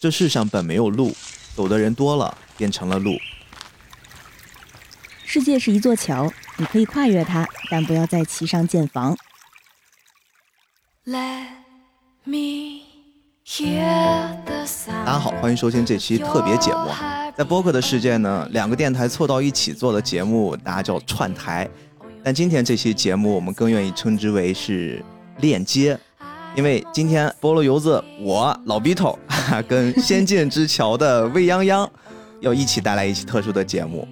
这世上本没有路，走的人多了，变成了路。世界是一座桥，你可以跨越它，但不要在其上建房。Let me hear the sound. 大家好，欢迎收听这期特别节目。在播客的世界呢，两个电台凑到一起做的节目，大家叫串台。但今天这期节目，我们更愿意称之为是链接，因为今天菠萝油子我老逼头跟仙剑之桥的未央央要一起带来一期特殊的节目。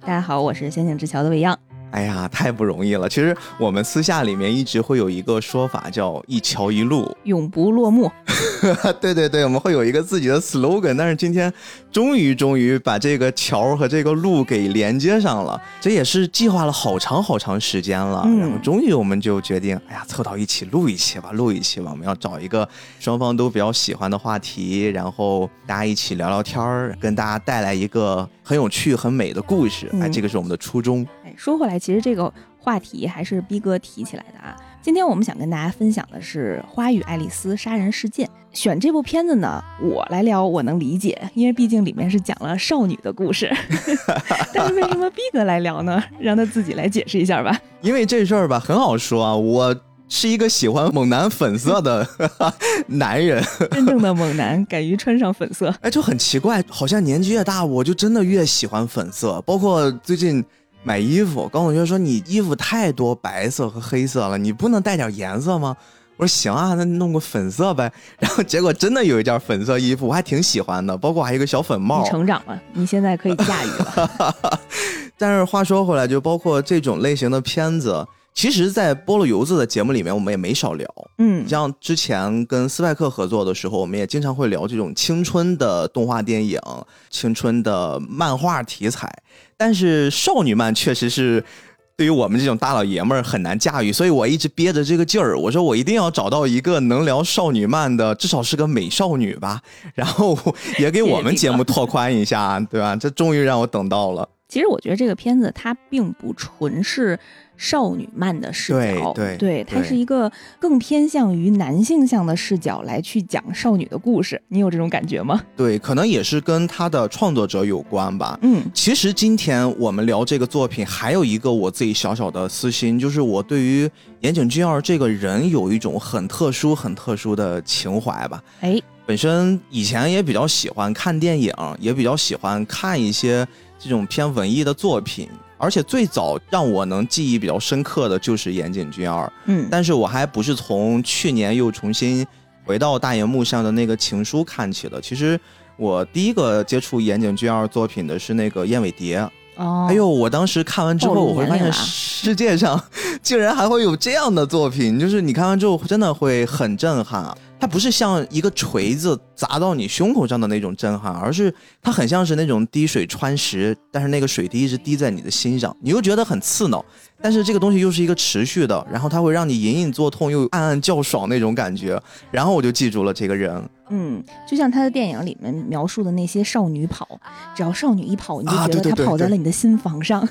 大家好，我是仙剑之桥的未央。哎呀，太不容易了！其实我们私下里面一直会有一个说法，叫一桥一路。永不落幕。对对对，我们会有一个自己的 slogan，但是今天终于终于把这个桥和这个路给连接上了，这也是计划了好长好长时间了。嗯然后终于我们就决定，哎呀，凑到一起录一期吧，录一期吧。我们要找一个双方都比较喜欢的话题，然后大家一起聊聊天儿，跟大家带来一个很有趣、很美的故事。哎，嗯这个是我们的初衷。哎，说回来，其实这个话题还是逼哥提起来的啊。今天我们想跟大家分享的是《花与爱丽丝杀人事件》。选这部片子呢，我来聊我能理解，因为毕竟里面是讲了少女的故事。但是为什么逼哥来聊呢？让他自己来解释一下吧。因为这事儿吧，很好说啊，我是一个喜欢猛男粉色的 男人。真正的猛男敢于穿上粉色，哎，就很奇怪，好像年纪越大，我就真的越喜欢粉色。包括最近买衣服，高同学说你衣服太多白色和黑色了，你不能带点颜色吗？我说行啊，那弄个粉色呗。然后结果真的有一件粉色衣服，我还挺喜欢的，包括还有一个小粉帽你。成长了，你现在可以驾驭了。但是话说回来，就包括这种类型的片子，其实，在菠萝油子的节目里面，我们也没少聊。嗯，像之前跟斯派克合作的时候，我们也经常会聊这种青春的动画电影、青春的漫画题材。但是少女漫确实是对于我们这种大老爷们儿很难驾驭，所以我一直憋着这个劲儿，我说我一定要找到一个能聊少女漫的，至少是个美少女吧，然后也给我们节目拓宽一下，对吧？这终于让我等到了。其实我觉得这个片子它并不纯是少女漫的视角，对对它是一个更偏向于男性向的视角来去讲少女的故事。你有这种感觉吗？对，可能也是跟他的创作者有关吧。嗯其实今天我们聊这个作品，还有一个我自己小小的私心，就是我对于岩井俊二这个人有一种很特殊、很特殊的情怀吧。哎，本身以前也比较喜欢看电影，也比较喜欢看一些这种偏文艺的作品，而且最早让我能记忆比较深刻的就是岩井俊二。嗯，但是我还不是从去年又重新回到大荧幕上的那个《情书》看起的。其实我第一个接触岩井俊二作品的是那个《燕尾蝶》。哦，哎呦，我当时看完之后，我会发现世界上 竟然还会有这样的作品，就是你看完之后真的会很震撼啊。它不是像一个锤子砸到你胸口上的那种震撼，而是它很像是那种滴水穿石，但是那个水滴一直滴在你的心上，你又觉得很刺挠，但是这个东西又是一个持续的，然后它会让你隐隐作痛又暗暗叫爽那种感觉，然后我就记住了这个人。嗯，就像他的电影里面描述的那些少女跑，只要少女一跑，你就啊觉得她跑在了你的心房上，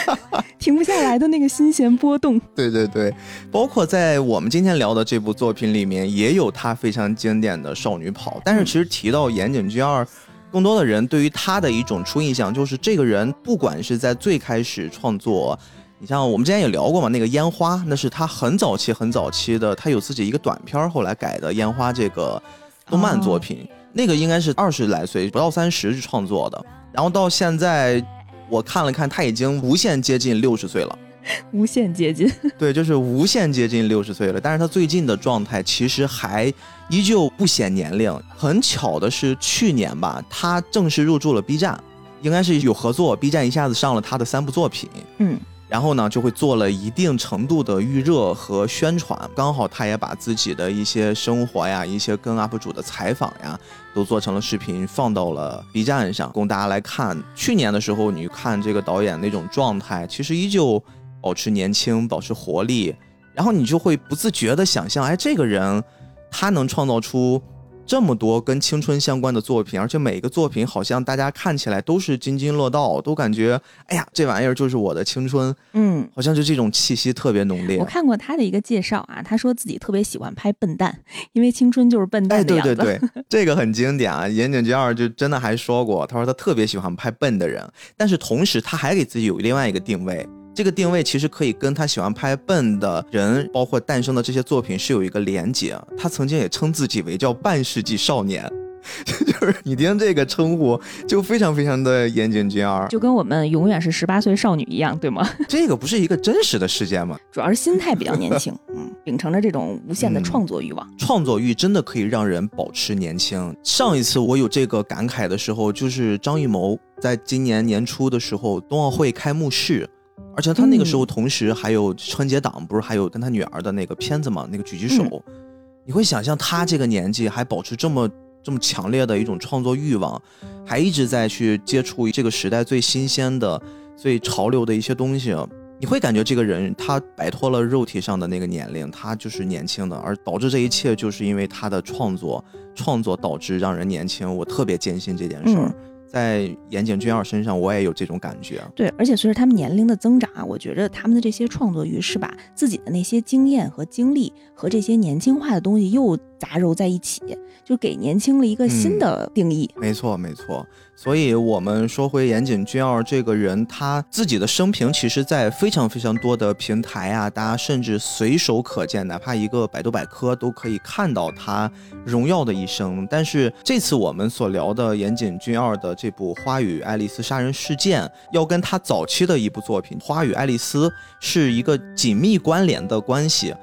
停不下来的那个心弦波动。对对对，包括在我们今天聊的这部作品里面，也有他非常经典的少女跑。但是其实提到岩井俊二，更多的人对于他的一种初印象就是这个人，不管是在最开始创作。你像我们之前也聊过嘛，那个烟花，那是他很早期、很早期的，他有自己一个短片，后来改的烟花这个动漫作品，那个应该是二十来岁，不到三十去创作的。然后到现在，我看了看，他已经无限接近六十岁了。无限接近，对，就是无限接近六十岁了，但是他最近的状态其实还依旧不显年龄。很巧的是，去年吧，他正式入驻了 B 站，应该是有合作，B 站一下子上了他的三部作品，嗯然后呢就会做了一定程度的预热和宣传。刚好他也把自己的一些生活呀、一些跟 UP 主的采访呀，都做成了视频，放到了 B 站上供大家来看。去年的时候，你看这个导演那种状态，其实依旧保持年轻，保持活力，然后你就会不自觉的想象，哎，这个人他能创造出这么多跟青春相关的作品，而且每个作品好像大家看起来都是津津乐道，都感觉哎呀，这玩意儿就是我的青春，嗯，好像就这种气息特别浓烈我。看过他的一个介绍啊，他说自己特别喜欢拍笨蛋，因为青春就是笨哎，蛋的样子。对对 对，这个很经典啊！岩井俊二就真的还说过，他说他特别喜欢拍笨的人，但是同时他还给自己有另外一个定位。这个定位其实可以跟他喜欢拍笨的人，包括诞生的这些作品是有一个连结。他曾经也称自己为叫半世纪少年，就是你听这个称呼就非常非常的岩井俊二。就跟我们永远是十八岁少女一样，对吗？这个不是一个真实的事件吗？主要是心态比较年轻，嗯，秉承着这种无限的嗯创作欲望。创作欲真的可以让人保持年轻。上一次我有这个感慨的时候，就是张艺谋在今年年初的时候冬奥会开幕式，而且他那个时候同时还有春节档，不是还有跟他女儿的那个片子嘛，那个狙击手。你会想象他这个年纪还保持这么这么强烈的一种创作欲望，还一直在去接触这个时代最新鲜的、最潮流的一些东西。你会感觉这个人他摆脱了肉体上的那个年龄，他就是年轻的，而导致这一切就是因为他的创作，创作导致让人年轻。我特别坚信这件事儿，嗯在岩井俊二身上我也有这种感觉。对，而且随着他们年龄的增长啊，我觉着他们的这些创作欲是把自己的那些经验和经历和这些年轻化的东西又杂糅在一起，就给年轻了一个新的定义。没错，没错。所以，我们说回岩井俊二这个人，他自己的生平，其实在非常非常多的平台啊，大家甚至随手可见，哪怕一个百度百科都可以看到他荣耀的一生。但是，这次我们所聊的岩井俊二的这部《花与爱丽丝杀人事件》，要跟他早期的一部作品《花与爱丽丝》是一个紧密关联的关系。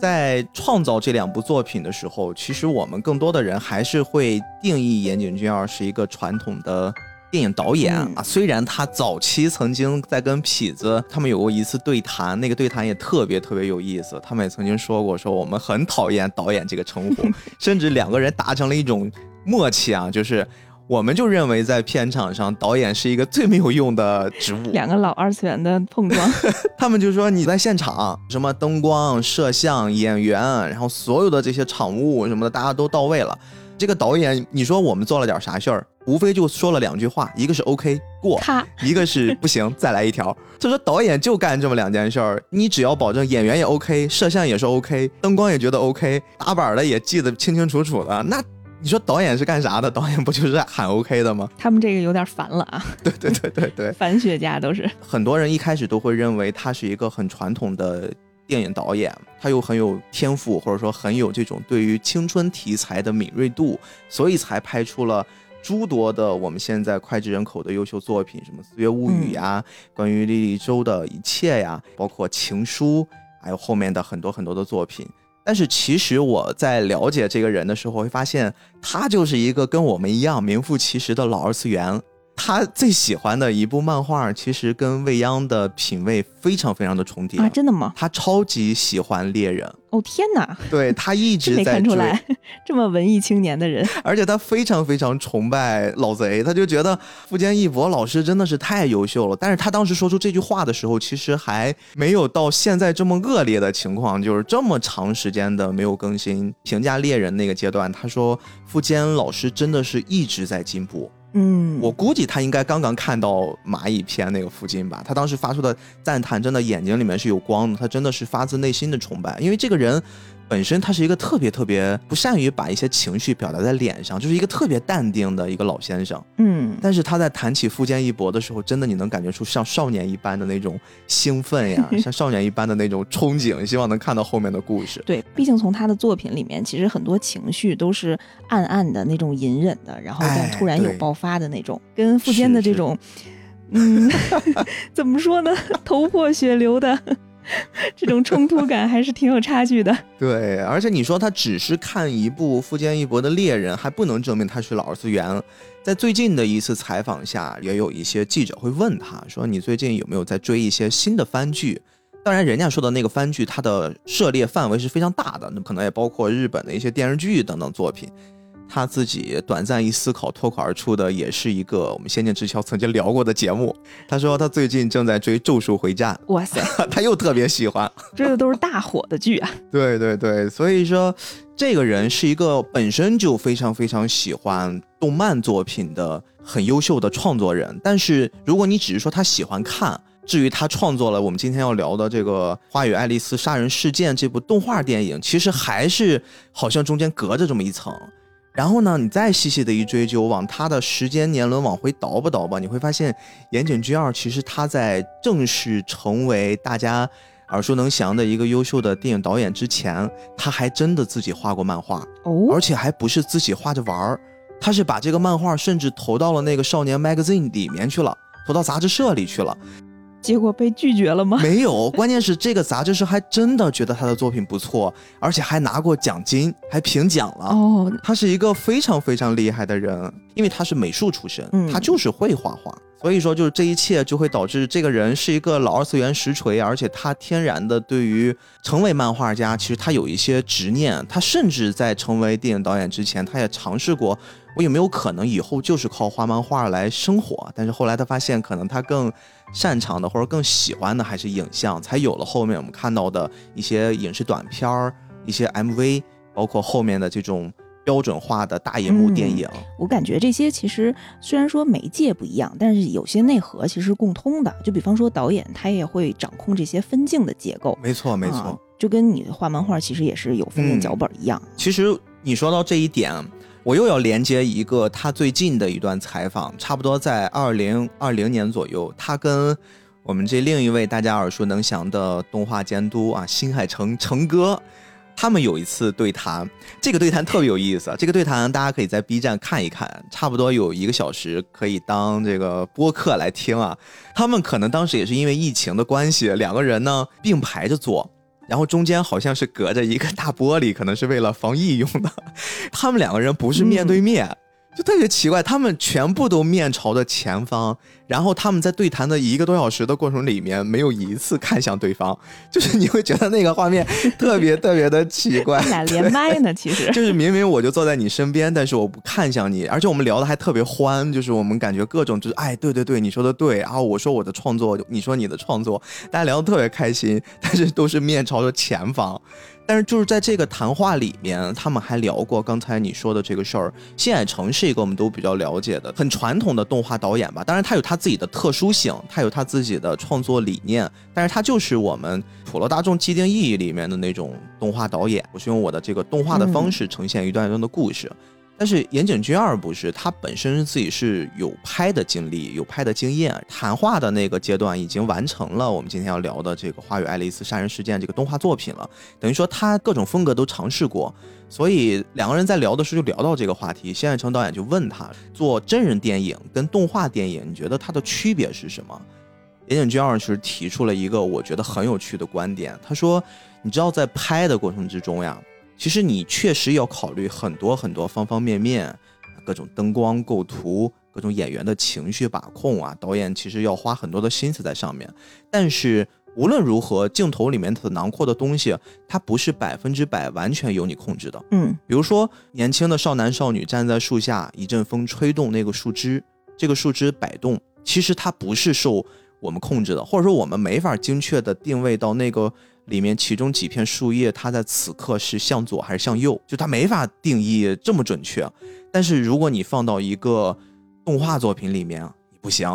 在创造这两部作品的时候，其实我们更多的人还是会定义岩井俊二是一个传统的电影导演、嗯啊。虽然他早期曾经在跟痞子他们有过一次对谈，那个对谈也特别特别有意思。他们也曾经说过，说我们很讨厌导演这个称呼，甚至两个人达成了一种默契啊，就是。我们就认为在片场上，导演是一个最没有用的职务。两个老二次元的碰撞，他们就说你在现场，什么灯光、摄像、演员，然后所有的这些场务什么的，大家都到位了。这个导演，你说我们做了点啥事儿？无非就说了两句话，一个是 OK 过，咔，一个是不行，再来一条。他说导演就干这么两件事儿，你只要保证演员也 OK，摄像也是 OK，灯光也觉得 OK，打板的也记得清清楚楚的，那。你说导演是干啥的？导演不就是喊 OK 的吗？他们这个有点烦了啊，对对对对对，反学家都是。很多人一开始都会认为他是一个很传统的电影导演，他又很有天赋，或者说很有这种对于青春题材的敏锐度，所以才拍出了诸多的我们现在脍炙人口的优秀作品，什么《四月物语》呀，关于莉莉周的一切呀，包括《情书》，还有后面的很多很多的作品。但是其实我在了解这个人的时候，会发现他就是一个跟我们一样名副其实的老二次元。他最喜欢的一部漫画，其实跟未央的品味非常非常的重叠。啊，真的吗？他超级喜欢猎人，哦天哪，对他一直在追，看出来，这么文艺青年的人，而且他非常非常崇拜老贼，他就觉得富坚义博老师真的是太优秀了。但是他当时说出这句话的时候，其实还没有到现在这么恶劣的情况，就是这么长时间的没有更新。评价猎人那个阶段，他说富坚老师真的是一直在进步。嗯，我估计他应该刚刚看到蚂蚁篇那个附近吧，他当时发出的赞叹，真的眼睛里面是有光的，他真的是发自内心的崇拜，因为这个人本身他是一个特别特别不善于把一些情绪表达在脸上，就是一个特别淡定的一个老先生。嗯，但是他在谈起富坚义博的时候，真的你能感觉出像少年一般的那种兴奋呀，像少年一般的那种憧憬，希望能看到后面的故事。对，毕竟从他的作品里面，其实很多情绪都是暗暗的那种隐忍的，然后但哎突然有爆发的那种，跟富坚的是是这种，嗯，怎么说呢，头破血流的 这种冲突感还是挺有差距的。对，而且你说他只是看一部富坚义博的《猎人》，还不能证明他是老二次元。在最近的一次采访下，也有一些记者会问他说：“你最近有没有在追一些新的番剧？”当然，人家说的那个番剧，它的涉猎范围是非常大的，那可能也包括日本的一些电视剧等等作品。他自己短暂一思考，脱口而出的也是一个我们《仙剑之桥》曾经聊过的节目。他说他最近正在追《咒术回战哇塞，》，他又特别喜欢。追 的都是大火的剧啊！对对对，所以说这个人是一个本身就非常非常喜欢动漫作品的很优秀的创作人，但是如果你只是说他喜欢看，至于他创作了我们今天要聊的这个《花与爱丽丝杀人事件》这部动画电影，其实还是好像中间隔着这么一层。然后呢，你再细细的一追究，往他的时间年轮往回倒吧倒吧，你会发现岩井俊二其实他在正式成为大家耳熟能详的一个优秀的电影导演之前，他还真的自己画过漫画，哦而，且还不是自己画着玩儿，他是把这个漫画甚至投到了那个少年 magazine 里面去了，投到杂志社里去了。结果被拒绝了吗？没有，关键是这个杂志社还真的觉得他的作品不错，而且还拿过奖金，还评奖了。哦，他是一个非常非常厉害的人，因为他是美术出身，嗯他就是会画画，所以说就是这一切就会导致这个人是一个老二次元实锤，而且他天然的对于成为漫画家，其实他有一些执念，他甚至在成为电影导演之前，他也尝试过。我有没有可能以后就是靠画漫画来生活？但是后来他发现，可能他更擅长的或者更喜欢的还是影像，才有了后面我们看到的一些影视短片儿、一些 MV，包括后面的这种标准化的大银幕电影。我感觉这些其实虽然说媒介不一样，但是有些内核其实是共通的。就比方说导演他也会掌控这些分镜的结构，没错，没错。啊就跟你画漫画其实也是有分镜嗯脚本一样。其实你说到这一点，我又要连接一个他最近的一段采访，差不多在二零二零年左右，他跟我们这另一位大家耳熟能详的动画监督啊，新海诚诚哥。他们有一次对谈，这个对谈特别有意思。这个对谈大家可以在 B 站看一看，差不多有一个小时，可以当这个播客来听啊。他们可能当时也是因为疫情的关系，两个人呢并排着坐，然后中间好像是隔着一个大玻璃，可能是为了防疫用的。他们两个人不是面对面，就特别奇怪，他们全部都面朝着前方，然后他们在对谈的一个多小时的过程里面，没有一次看向对方，就是你会觉得那个画面特别特别的奇怪他。俩连麦呢，其实 就是明明我就坐在你身边，但是我不看向你，而且我们聊的还特别欢，就是我们感觉各种就是哎，对对对，你说的对，然后我说我的创作，你说你的创作，大家聊得特别开心，但是都是面朝着前方。但是就是在这个谈话里面，他们还聊过刚才你说的这个事儿。新海诚是一个我们都比较了解的很传统的动画导演吧，当然他有他自己的特殊性，他有他自己的创作理念，但是他就是我们普罗大众既定意义里面的那种动画导演。我是用我的这个动画的方式呈现一段一段的故事。但是岩井俊二不是，他本身自己是有拍的经历，有拍的经验，谈话的那个阶段已经完成了。我们今天要聊的这个《花与爱丽丝杀人事件》这个动画作品了，等于说他各种风格都尝试过，所以两个人在聊的时候就聊到这个话题。新海诚导演就问他，做真人电影跟动画电影，你觉得它的区别是什么？岩井俊二是提出了一个我觉得很有趣的观点，他说，你知道在拍的过程之中呀。其实你确实要考虑很多很多方方面面，各种灯光构图，各种演员的情绪把控啊，导演其实要花很多的心思在上面。但是无论如何，镜头里面的囊括的东西，它不是百分之百完全由你控制的。嗯比如说，年轻的少男少女站在树下，一阵风吹动那个树枝，这个树枝摆动，其实它不是受我们控制的，或者说我们没法精确的定位到那个里面其中几片树叶，它在此刻是向左还是向右，就它没法定义这么准确。但是如果你放到一个动画作品里面，你不行，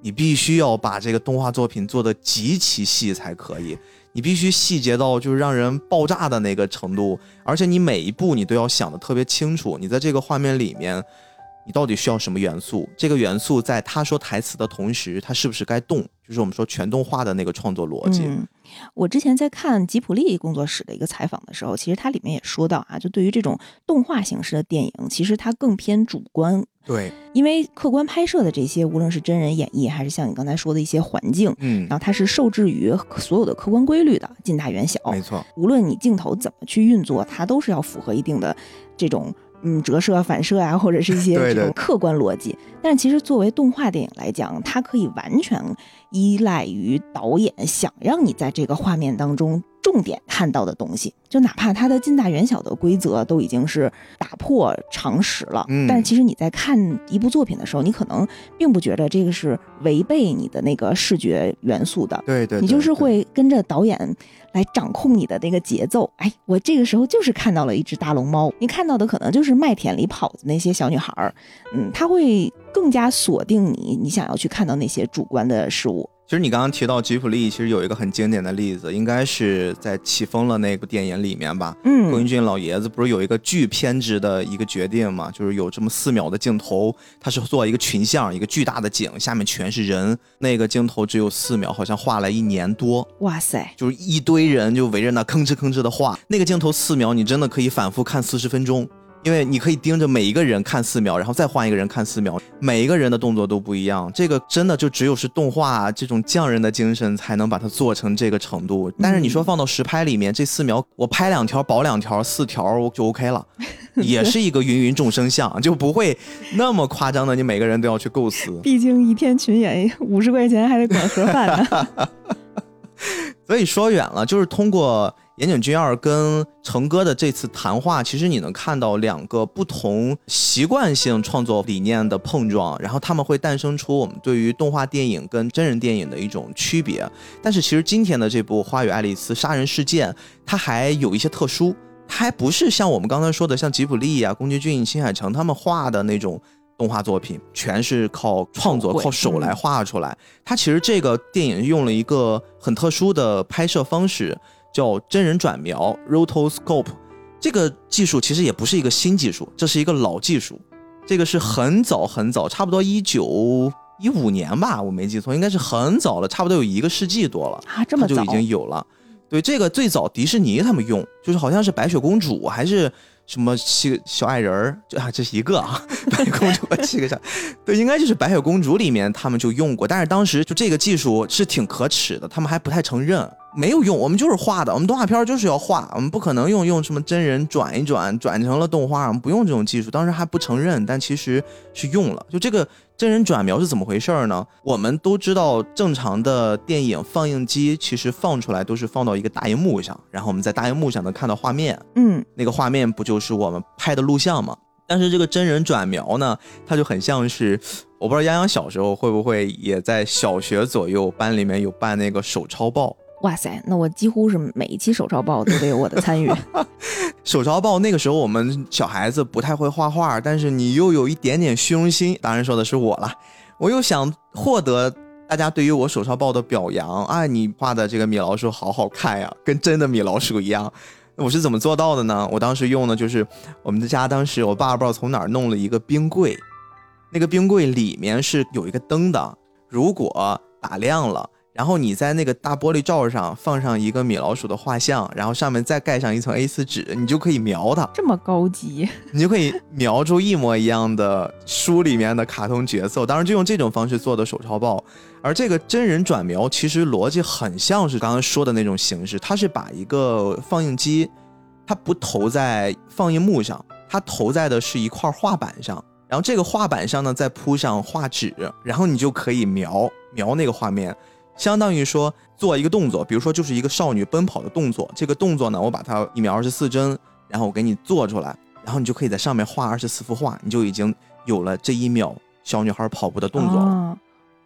你必须要把这个动画作品做得极其细才可以。你必须细节到就是让人爆炸的那个程度，而且你每一步你都要想得特别清楚。你在这个画面里面，你到底需要什么元素？这个元素在他说台词的同时，他是不是该动？就是我们说全动画的那个创作逻辑。嗯，我之前在看吉普力工作室的一个采访的时候，其实它里面也说到啊，就对于这种动画形式的电影，其实它更偏主观，对，因为客观拍摄的这些，无论是真人演绎，还是像你刚才说的一些环境，嗯然，后它是受制于所有的客观规律的，近大远小。没错，无论你镜头怎么去运作，它都是要符合一定的这种嗯折射、反射啊，或者是一些这种客观逻辑。但是其实作为动画电影来讲，它可以完全依赖于导演想让你在这个画面当中重点看到的东西，就哪怕它的近大远小的规则都已经是打破常识了，嗯。但是其实你在看一部作品的时候，你可能并不觉得这个是违背你的那个视觉元素的。对对，你就是会跟着导演来掌控你的那个节奏。哎，我这个时候就是看到了一只大龙猫，你看到的可能就是麦田里跑的那些小女孩儿，嗯，它会更加锁定你，你想要去看到那些主观的事物。其实你刚刚提到吉普力，其实有一个很经典的例子，应该是在《起风了》那部电影里面吧。嗯宫嗯崎骏老爷子不是有一个巨偏执的一个决定嘛？就是有这么四秒的镜头，他是做一个群像，一个巨大的景，下面全是人，那个镜头只有四秒，好像画了一年多，哇塞，就是一堆人就围着那吭哧吭哧的画。那个镜头四秒，你真的可以反复看四十分钟。因为你可以盯着每一个人看四秒，然后再换一个人看四秒，每一个人的动作都不一样。这个真的就只有是动画这种匠人的精神才能把它做成这个程度。但是你说放到实拍里面，这四秒我拍两条保两条，四条我就 OK 了，也是一个芸芸众生相，就不会那么夸张的，你每个人都要去构思。毕竟一天群演五十块钱还得管盒饭呢。所以说远了，就是通过岩井俊二跟成哥的这次谈话，其实你能看到两个不同习惯性创作理念的碰撞，然后他们会诞生出我们对于动画电影跟真人电影的一种区别。但是其实今天的这部《花与爱丽丝杀人事件》，它还有一些特殊，它还不是像我们刚才说的像吉卜力啊、宫崎骏、新海诚他们画的那种。动画作品全是靠创作、靠手来画出来。它其实这个电影用了一个很特殊的拍摄方式，叫真人转描 （rotoscope）。这个技术其实也不是一个新技术，这是一个老技术。这个是很早很早，差不多一九一五年吧，我没记错，应该是很早了，差不多有一个世纪多了。啊，这么早它就已经有了。对，这个最早迪士尼他们用，就是好像是白雪公主还是什么七个小矮人儿，这啊这是一个啊，白雪公主和七个小，对，应该就是白雪公主里面他们就用过，但是当时就这个技术是挺可耻的，他们还不太承认，没有用，我们就是画的，我们动画片儿就是要画，我们不可能用用什么真人转一转转成了动画，我们不用这种技术，当时还不承认，但其实是用了，就这个。真人转描是怎么回事儿呢？我们都知道，正常的电影放映机其实放出来都是放到一个大荧幕上，然后我们在大荧幕上能看到画面，嗯，那个画面不就是我们拍的录像吗？但是这个真人转描呢，它就很像是，我不知道洋洋小时候会不会也在小学左右班里面有办那个手抄报。哇塞，那我几乎是每一期手抄报都得有我的参与。手抄报那个时候我们小孩子不太会画画，但是你又有一点点虚荣心，当然说的是我了，我又想获得大家对于我手抄报的表扬啊，你画的这个米老鼠好好看呀，跟真的米老鼠一样。我是怎么做到的呢？我当时用的就是我们的家，当时我爸不知道从哪儿弄了一个冰柜，那个冰柜里面是有一个灯的，如果打亮了。然后你在那个大玻璃罩上放上一个米老鼠的画像，然后上面再盖上一层 A4 纸，你就可以描它，这么高级，你就可以描出一模一样的书里面的卡通角色。当然就用这种方式做的手抄报，而这个真人转描其实逻辑很像是刚刚说的那种形式，它是把一个放映机，它不投在放映幕上，它投在的是一块画板上，然后这个画板上呢再铺上画纸，然后你就可以描描那个画面。相当于说做一个动作，比如说就是一个少女奔跑的动作，这个动作呢，我把它一秒二十四帧，然后我给你做出来，然后你就可以在上面画二十四幅画，你就已经有了这一秒小女孩跑步的动作了。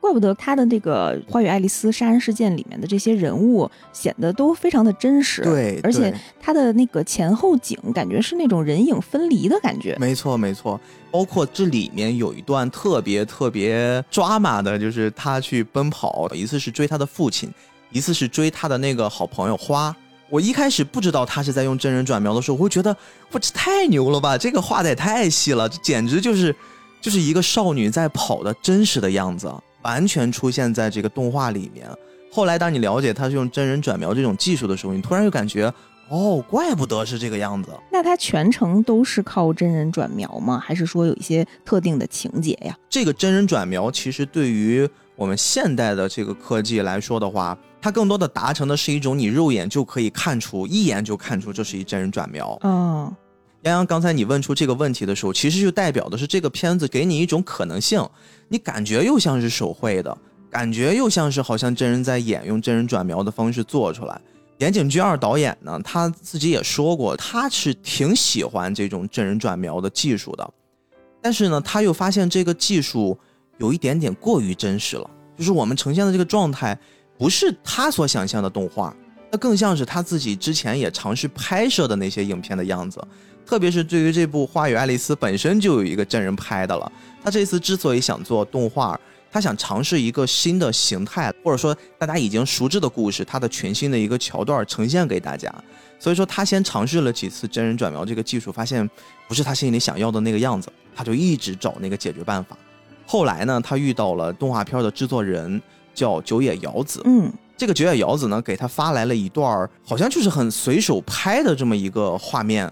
怪不得他的那个《花与爱丽丝杀人事件》里面的这些人物显得都非常的真实，对，而且他的那个前后景感觉是那种人影分离的感觉。没错没错，包括这里面有一段特别特别抓马的，就是他去奔跑，一次是追他的父亲，一次是追他的那个好朋友花。我一开始不知道他是在用真人转描的时候，我会觉得我这太牛了吧，这个画的也太细了，这简直就是就是一个少女在跑的真实的样子，完全出现在这个动画里面。后来当你了解他是用真人转描这种技术的时候，你突然就感觉，哦，怪不得是这个样子。那他全程都是靠真人转描吗？还是说有一些特定的情节呀？这个真人转描其实对于我们现代的这个科技来说的话，它更多的达成的是一种你肉眼就可以看出，一眼就看出这是一真人转描。哦，洋洋，刚才你问出这个问题的时候，其实就代表的是这个片子给你一种可能性，你感觉又像是手绘的，感觉又像是好像真人在演，用真人转描的方式做出来。岩井俊二导演呢，他自己也说过，他是挺喜欢这种真人转描的技术的，但是呢，他又发现这个技术有一点点过于真实了，就是我们呈现的这个状态，不是他所想象的动画，那更像是他自己之前也尝试拍摄的那些影片的样子。特别是对于这部《花与爱丽丝》本身就有一个真人拍的了，他这次之所以想做动画，他想尝试一个新的形态，或者说大家已经熟知的故事，它的全新的一个桥段呈现给大家。所以说他先尝试了几次真人转描这个技术，发现不是他心里想要的那个样子，他就一直找那个解决办法。后来呢，他遇到了动画片的制作人，叫久野遥子。嗯，这个久野遥子呢，给他发来了一段儿好像就是很随手拍的这么一个画面。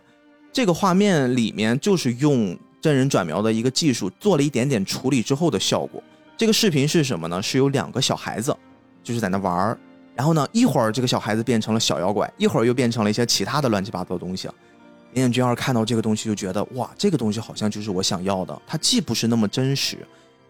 这个画面里面就是用真人转描的一个技术做了一点点处理之后的效果。这个视频是什么呢？是有两个小孩子，就是在那玩儿。然后呢，一会儿这个小孩子变成了小妖怪，一会儿又变成了一些其他的乱七八糟的东西。林眼君二看到这个东西就觉得，哇，这个东西好像就是我想要的。它既不是那么真实，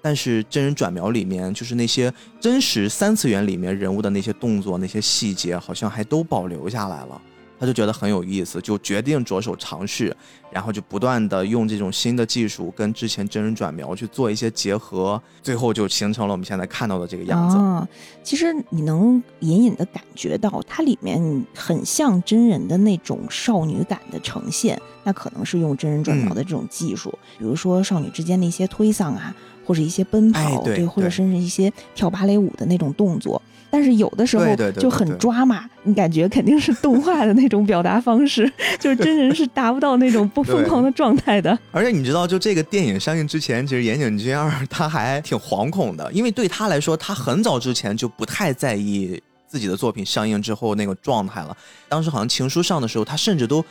但是真人转描里面就是那些真实三次元里面人物的那些动作、那些细节，好像还都保留下来了。他就觉得很有意思，就决定着手尝试，然后就不断的用这种新的技术跟之前真人转描去做一些结合，最后就形成了我们现在看到的这个样子。啊，其实你能隐隐的感觉到，它里面很像真人的那种少女感的呈现，那可能是用真人转描的这种技术，比如说少女之间的一些推搡啊，或者一些奔跑，哎对或者对甚至一些跳芭蕾舞的那种动作。但是有的时候就很抓马，你感觉肯定是动画的那种表达方式，就是真人是达不到那种不疯狂的状态的。而且你知道，就这个电影上映之前，其实岩井俊二他还挺惶恐的，因为对他来说，他很早之前就不太在意自己的作品上映之后那个状态了。当时好像情书上的时候，他甚至都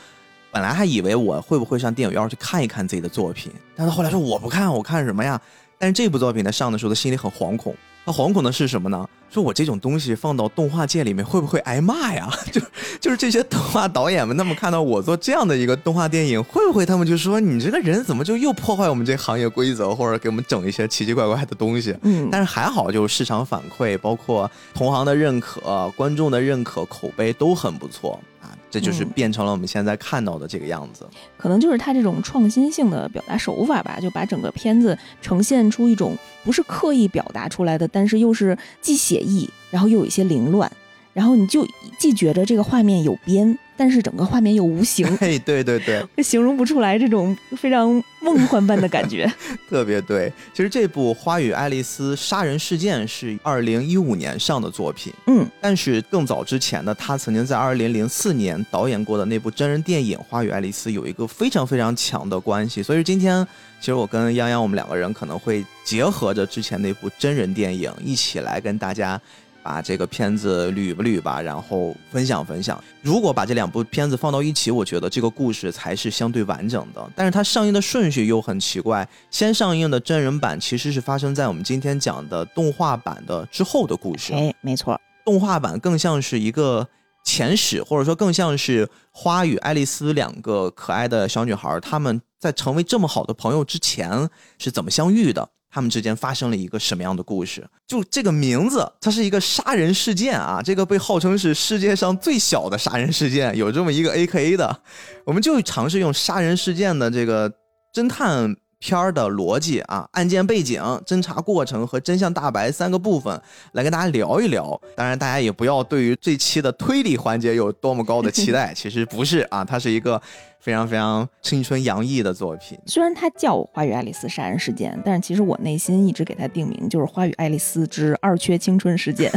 本来还以为我会不会上电影院去看一看自己的作品，但他后来说我不看，我看什么呀？但是这部作品他上的时候，他心里很惶恐。他惶恐的是什么呢？说我这种东西放到动画界里面会不会挨骂呀？就 就是这些动画导演们，他们看到我做这样的一个动画电影，会不会他们就说你这个人怎么就又破坏我们这行业规则，或者给我们整一些奇奇怪怪的东西？嗯，但是还好，就是市场反馈，包括同行的认可、观众的认可、口碑都很不错啊，这就是嗯变成了我们现在看到的这个样子。可能就是他这种创新性的表达手法吧，就把整个片子呈现出一种不是刻意表达出来的，但是又是既写意，然后又有一些凌乱，然后你就既觉得这个画面有边，但是整个画面又无形，哎，对对对，形容不出来这种非常梦幻般的感觉。特别对。其实这部《花与爱丽丝杀人事件》是二零一五年上的作品，嗯，但是更早之前呢，他曾经在二零零四年导演过的那部真人电影《花与爱丽丝》有一个非常非常强的关系，所以今天其实我跟泱泱我们两个人可能会结合着之前那部真人电影一起来跟大家。把这个片子捋吧捋吧，然后分享分享。如果把这两部片子放到一起，我觉得这个故事才是相对完整的。但是它上映的顺序又很奇怪，先上映的真人版其实是发生在我们今天讲的动画版的之后的故事。哎，没错，动画版更像是一个前史，或者说更像是花与爱丽丝两个可爱的小女孩，她们在成为这么好的朋友之前是怎么相遇的？他们之间发生了一个什么样的故事？就这个名字，它是一个杀人事件啊！这个被号称是世界上最小的杀人事件，有这么一个 A K A 的，我们就尝试用杀人事件的这个侦探片儿的逻辑啊，案件背景、侦查过程和真相大白三个部分来跟大家聊一聊。当然，大家也不要对于这期的推理环节有多么高的期待，其实不是啊，它是一个非常非常青春洋溢的作品。虽然它叫《花与爱丽丝杀人事件》，但是其实我内心一直给它定名就是《花与爱丽丝之二缺青春事件》。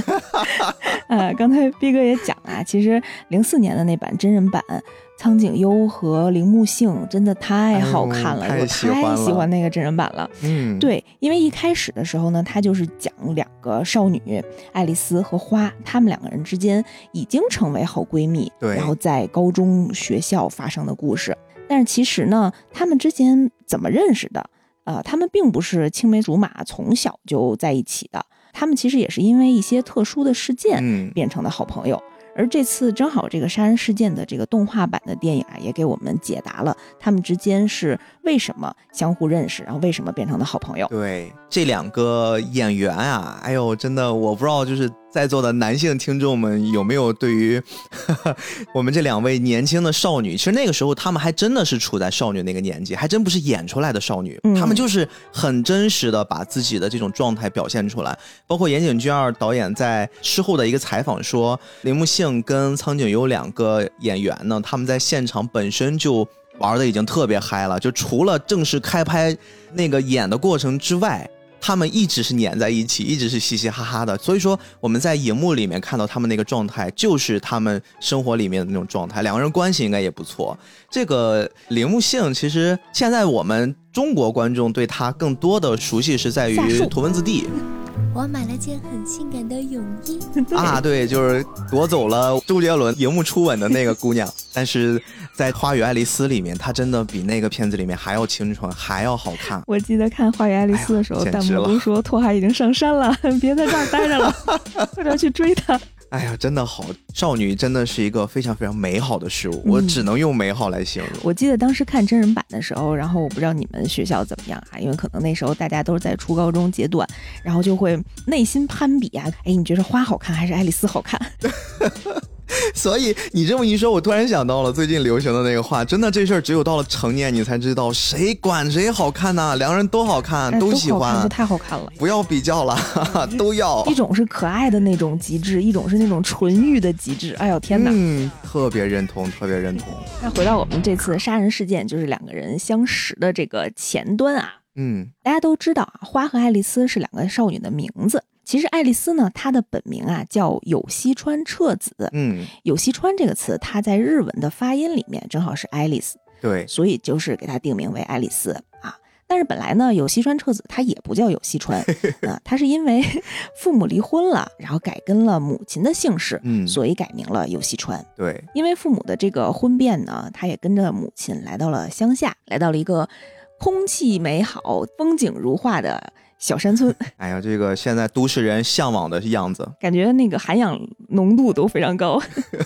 呃，刚才逼哥也讲啊，其实零四年的那版真人版，苍井优和铃木杏真的太好看了，哎我太喜欢那个真人版了。嗯，对，因为一开始的时候呢，它就是讲两个少女爱丽丝和花，她们两个人之间已经成为好闺蜜，对然后在高中学校发生的故事。但是其实呢，她们之间怎么认识的？呃，她们并不是青梅竹马，从小就在一起的。她们其实也是因为一些特殊的事件嗯，变成的好朋友。而这次正好这个杀人事件的这个动画版的电影啊，也给我们解答了他们之间是为什么相互认识，然后为什么变成了好朋友。对，这两个演员啊，哎呦，真的我不知道，就是在座的男性听众们有没有对于 我们这两位年轻的少女？其实那个时候她们还真的是处在少女那个年纪，还真不是演出来的少女，嗯她们就是很真实的把自己的这种状态表现出来。包括岩井俊二导演在事后的一个采访说，铃木杏跟苍井优两个演员呢，他们在现场本身就玩的已经特别嗨了，就除了正式开拍那个演的过程之外。他们一直是粘在一起，一直是嘻嘻哈哈的，所以说我们在荧幕里面看到他们那个状态，就是他们生活里面的那种状态。两个人关系应该也不错。这个铃木杏，其实现在我们中国观众对他更多的熟悉是在于图文字 D 我买了件很性感的泳衣，》啊，对，就是夺走了周杰伦荧幕初吻的那个姑娘。但是在《花与爱丽丝》里面，她真的比那个片子里面还要清纯，还要好看。我记得看《花与爱丽丝》的时候，弹幕都说拓海已经上山了，别在这儿待着了，快点去追他。哎呀，真的好，少女真的是一个非常非常美好的事物，我嗯只能用美好来形容。我记得当时看真人版的时候，然后我不知道你们学校怎么样啊，因为可能那时候大家都是在初高中阶段，然后就会内心攀比啊，哎，你觉得花好看还是爱丽丝好看？所以你这么一说，我突然想到了最近流行的那个话，真的这事儿只有到了成年你才知道，谁管谁好看呐、两个人都好看，哎都喜，欢都，太好看了。不要比较了，哈 哈都要一。种是可爱的那种极致，一种是那种纯欲的极致。哎呦天哪！嗯，特别认同，特别认同。那回到我们这次杀人事件，就是两个人相识的这个前端啊，嗯大家都知道啊，花和爱丽丝是两个少女的名字。其实爱丽丝呢，她的本名啊叫有西川彻子。嗯，有西川这个词，它在日文的发音里面正好是爱丽丝，对，所以就是给她定名为爱丽丝啊。但是本来呢，有西川彻子她也不叫有西川 啊，她是因为父母离婚了，然后改跟了母亲的姓氏，嗯所以改名了有西川。对，因为父母的这个婚变呢，他也跟着母亲来到了乡下，来到了一个空气美好、风景如画的小山村，哎呀，这个现在都市人向往的样子。感觉那个含氧浓度都非常高。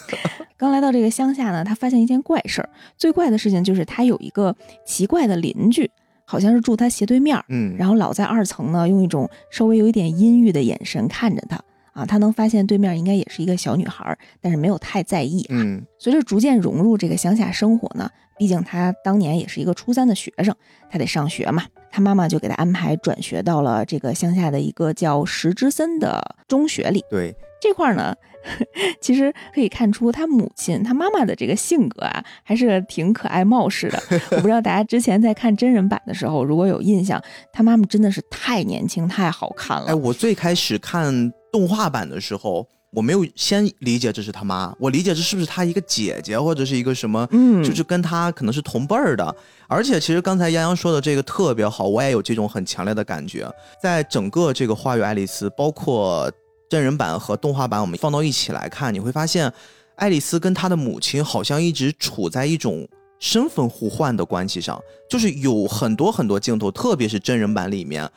刚来到这个乡下呢，他发现一件怪事儿，最怪的事情就是他有一个奇怪的邻居，好像是住他斜对面儿，嗯，然后老在二层呢，用一种稍微有一点阴郁的眼神看着他。啊，他能发现对面应该也是一个小女孩儿，但是没有太在意。嗯随着逐渐融入这个乡下生活呢，毕竟他当年也是一个初三的学生，他得上学嘛，他妈妈就给他安排转学到了这个乡下的一个叫石之森的中学里。对，这块儿呢，其实可以看出他母亲、他妈妈的这个性格啊，还是挺可爱冒失的。我不知道大家之前在看真人版的时候，如果有印象，他妈妈真的是太年轻、太好看了。哎，我最开始看动画版的时候，我没有先理解这是他妈，我理解这是不是他一个姐姐或者是一个什么，嗯就是跟他可能是同辈儿的。而且其实刚才杨洋说的这个特别好，我也有这种很强烈的感觉。在整个这个《花与爱丽丝》，包括真人版和动画版，我们放到一起来看，你会发现，爱丽丝跟她的母亲好像一直处在一种身份互换的关系上，就是有很多很多镜头，特别是真人版里面。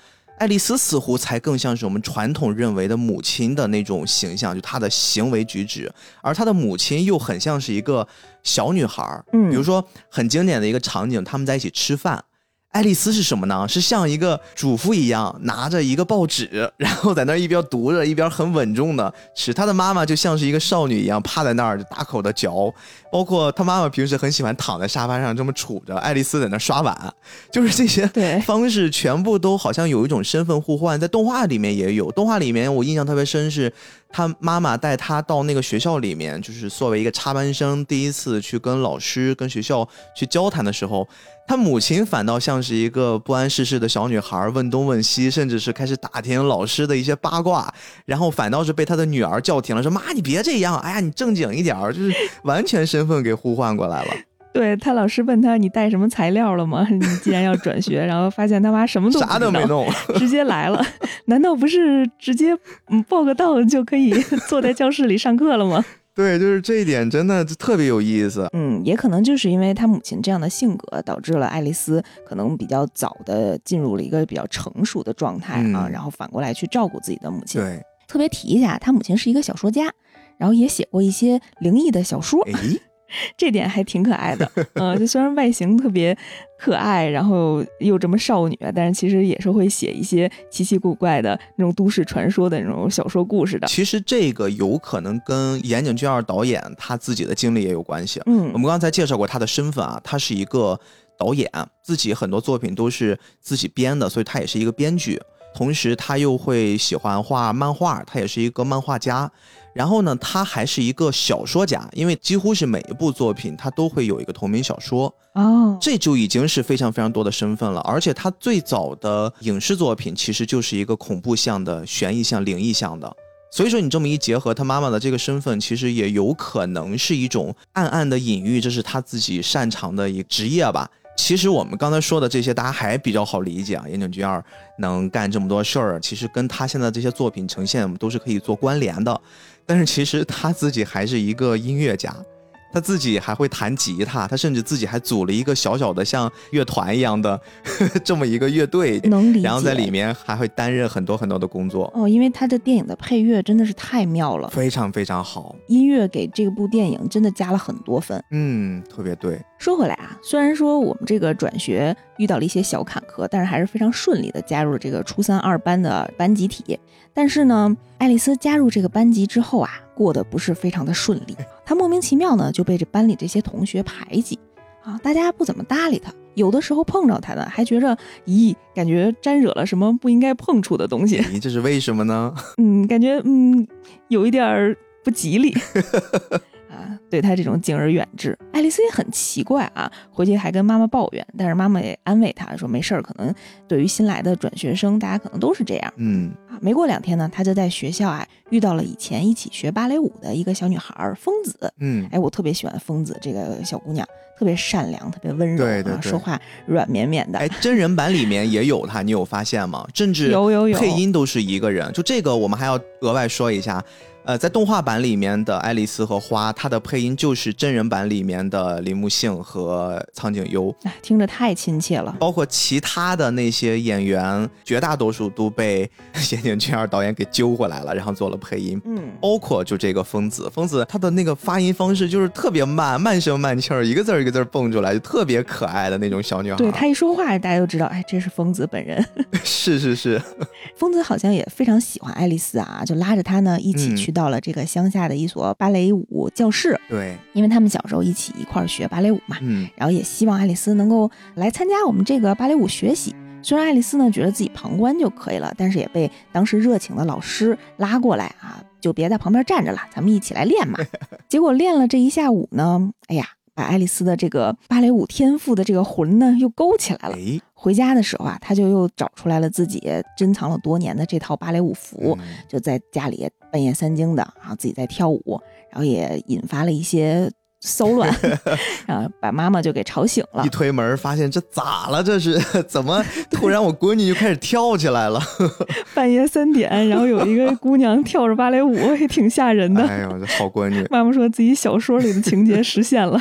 爱丽丝似乎才更像是我们传统认为的母亲的那种形象，就她的行为举止，而她的母亲又很像是一个小女孩儿。嗯比如说很经典的一个场景，他们在一起吃饭。爱丽丝是什么呢？是像一个主妇一样，拿着一个报纸，然后在那儿一边读着，一边很稳重的吃。她的妈妈就像是一个少女一样，趴在那儿就大口的嚼。包括她妈妈平时很喜欢躺在沙发上这么杵着，爱丽丝在那儿刷碗，就是这些方式全部都好像有一种身份互换，在动画里面也有。动画里面我印象特别深是，她妈妈带她到那个学校里面，就是作为一个插班生，第一次去跟老师、跟学校去交谈的时候，她母亲反倒像是一个不谙世事的小女孩，问东问西，甚至是开始打听老师的一些八卦，然后反倒是被她的女儿叫停了，说：“妈，你别这样，哎呀，你正经一点儿。”就是完全身份给互换过来了。对他老师问他你带什么材料了吗？你既然要转学，然后发现他妈什么都啥都没，弄，直接来了。难道不是直接嗯报个到就可以坐在教室里上课了吗？对，就是这一点真的特别有意思。嗯，也可能就是因为他母亲这样的性格，导致了爱丽丝可能比较早的进入了一个比较成熟的状态啊，嗯然后反过来去照顾自己的母亲。对，特别提一下，他母亲是一个小说家，然后也写过一些灵异的小说。哎，这点还挺可爱的。嗯，就虽然外形特别可爱，然后又这么少女，但是其实也是会写一些奇奇怪怪的那种都市传说的那种小说故事的。其实这个有可能跟岩井俊二导演他自己的经历也有关系。嗯我们刚才介绍过他的身份啊，他是一个导演，自己很多作品都是自己编的，所以他也是一个编剧。同时，他又会喜欢画漫画，他也是一个漫画家。然后呢，他还是一个小说家，因为几乎是每一部作品他都会有一个同名小说，哦，这就已经是非常非常多的身份了。而且他最早的影视作品其实就是一个恐怖向的、悬疑向、灵异向的。所以说，你这么一结合，他妈妈的这个身份，其实也有可能是一种暗暗的隐喻，这是他自己擅长的一个职业吧。其实我们刚才说的这些，大家还比较好理解啊。岩井俊二能干这么多事儿，其实跟他现在这些作品呈现都是可以做关联的。但是其实他自己还是一个音乐家，他自己还会弹吉他，他甚至自己还组了一个小小的像乐团一样的 这么一个乐队，能理解。然后在里面还会担任很多很多的工作，哦，因为他的电影的配乐真的是太妙了，非常非常好。音乐给这部电影真的加了很多分。嗯，特别对。说回来啊，虽然说我们这个转学遇到了一些小坎坷，但是还是非常顺利的加入了这个初三二班的班集体。但是呢，爱丽丝加入这个班级之后啊，过得不是非常的顺利。她莫名其妙呢就被这班里这些同学排挤啊，大家不怎么搭理她，有的时候碰着她呢，还觉着咦，感觉沾惹了什么不应该碰触的东西。咦，这是为什么呢？嗯，感觉嗯有一点儿不吉利。啊，对他这种敬而远之，爱丽丝也很奇怪啊，回去还跟妈妈抱怨，但是妈妈也安慰她说没事儿，可能对于新来的转学生，大家可能都是这样嗯，啊。没过两天呢，她就在学校啊遇到了以前一起学芭蕾舞的一个小女孩儿疯子。嗯，哎，我特别喜欢疯子这个小姑娘，特别善良，特别温柔啊，对对对说话软绵绵的。哎，真人版里面也有她，你有发现吗？甚至有有有配音都是一个人。就这个，我们还要额外说一下。呃，在动画版里面的爱丽丝和花，她的配音就是真人版里面的铃木杏和苍井优，哎，听着太亲切了。包括其他的那些演员，绝大多数都被岩井俊二导演给揪回来了，然后做了配音。嗯，包括就这个疯子，疯子他的那个发音方式就是特别慢，慢声慢气儿，一个字儿一个字儿蹦出来，就特别可爱的那种小女孩。对他一说话，大家都知道，哎，这是疯子本人。是 是是，疯子好像也非常喜欢爱丽丝啊，就拉着她呢一起嗯去到了这个乡下的一所芭蕾舞教室，对，因为他们小时候一起一块儿学芭蕾舞嘛，嗯，然后也希望爱丽丝能够来参加我们这个芭蕾舞学习。虽然爱丽丝呢觉得自己旁观就可以了，但是也被当时热情的老师拉过来啊，就别在旁边站着了，咱们一起来练嘛。结果练了这一下午呢，哎呀，把爱丽丝的这个芭蕾舞天赋的这个魂呢又勾起来了。哎，回家的时候啊，她就又找出来了自己珍藏了多年的这套芭蕾舞服，嗯就在家里半夜三更的，然后自己在跳舞，然后也引发了一些骚乱，然后把妈妈就给吵醒了一。推门发现这咋了？这是 怎么突然我闺女就开始跳起来了？半夜三点，然后有一个姑娘跳着芭蕾舞，也挺吓人的。哎呦，这好闺女，妈妈说自己小说里的情节实现了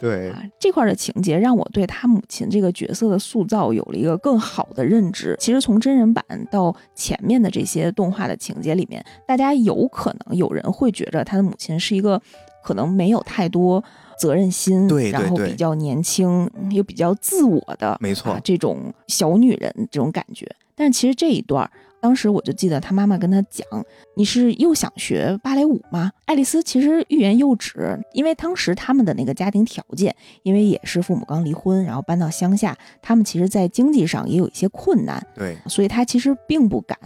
对，啊，这块的情节让我对她母亲这个角色的塑造有了一个更好的认知。其实从真人版到前面的这些动画的情节里面，大家有可能有人会觉着她的母亲是一个可能没有太多责任心，对对然后比较年轻又比较自我的，没错啊，这种小女人这种感觉。但其实这一段儿，当时我就记得她妈妈跟她讲：“你是又想学芭蕾舞吗？”爱丽丝其实欲言又止，因为当时他们的那个家庭条件，因为也是父母刚离婚，然后搬到乡下，他们其实在经济上也有一些困难，对，所以她其实并不敢。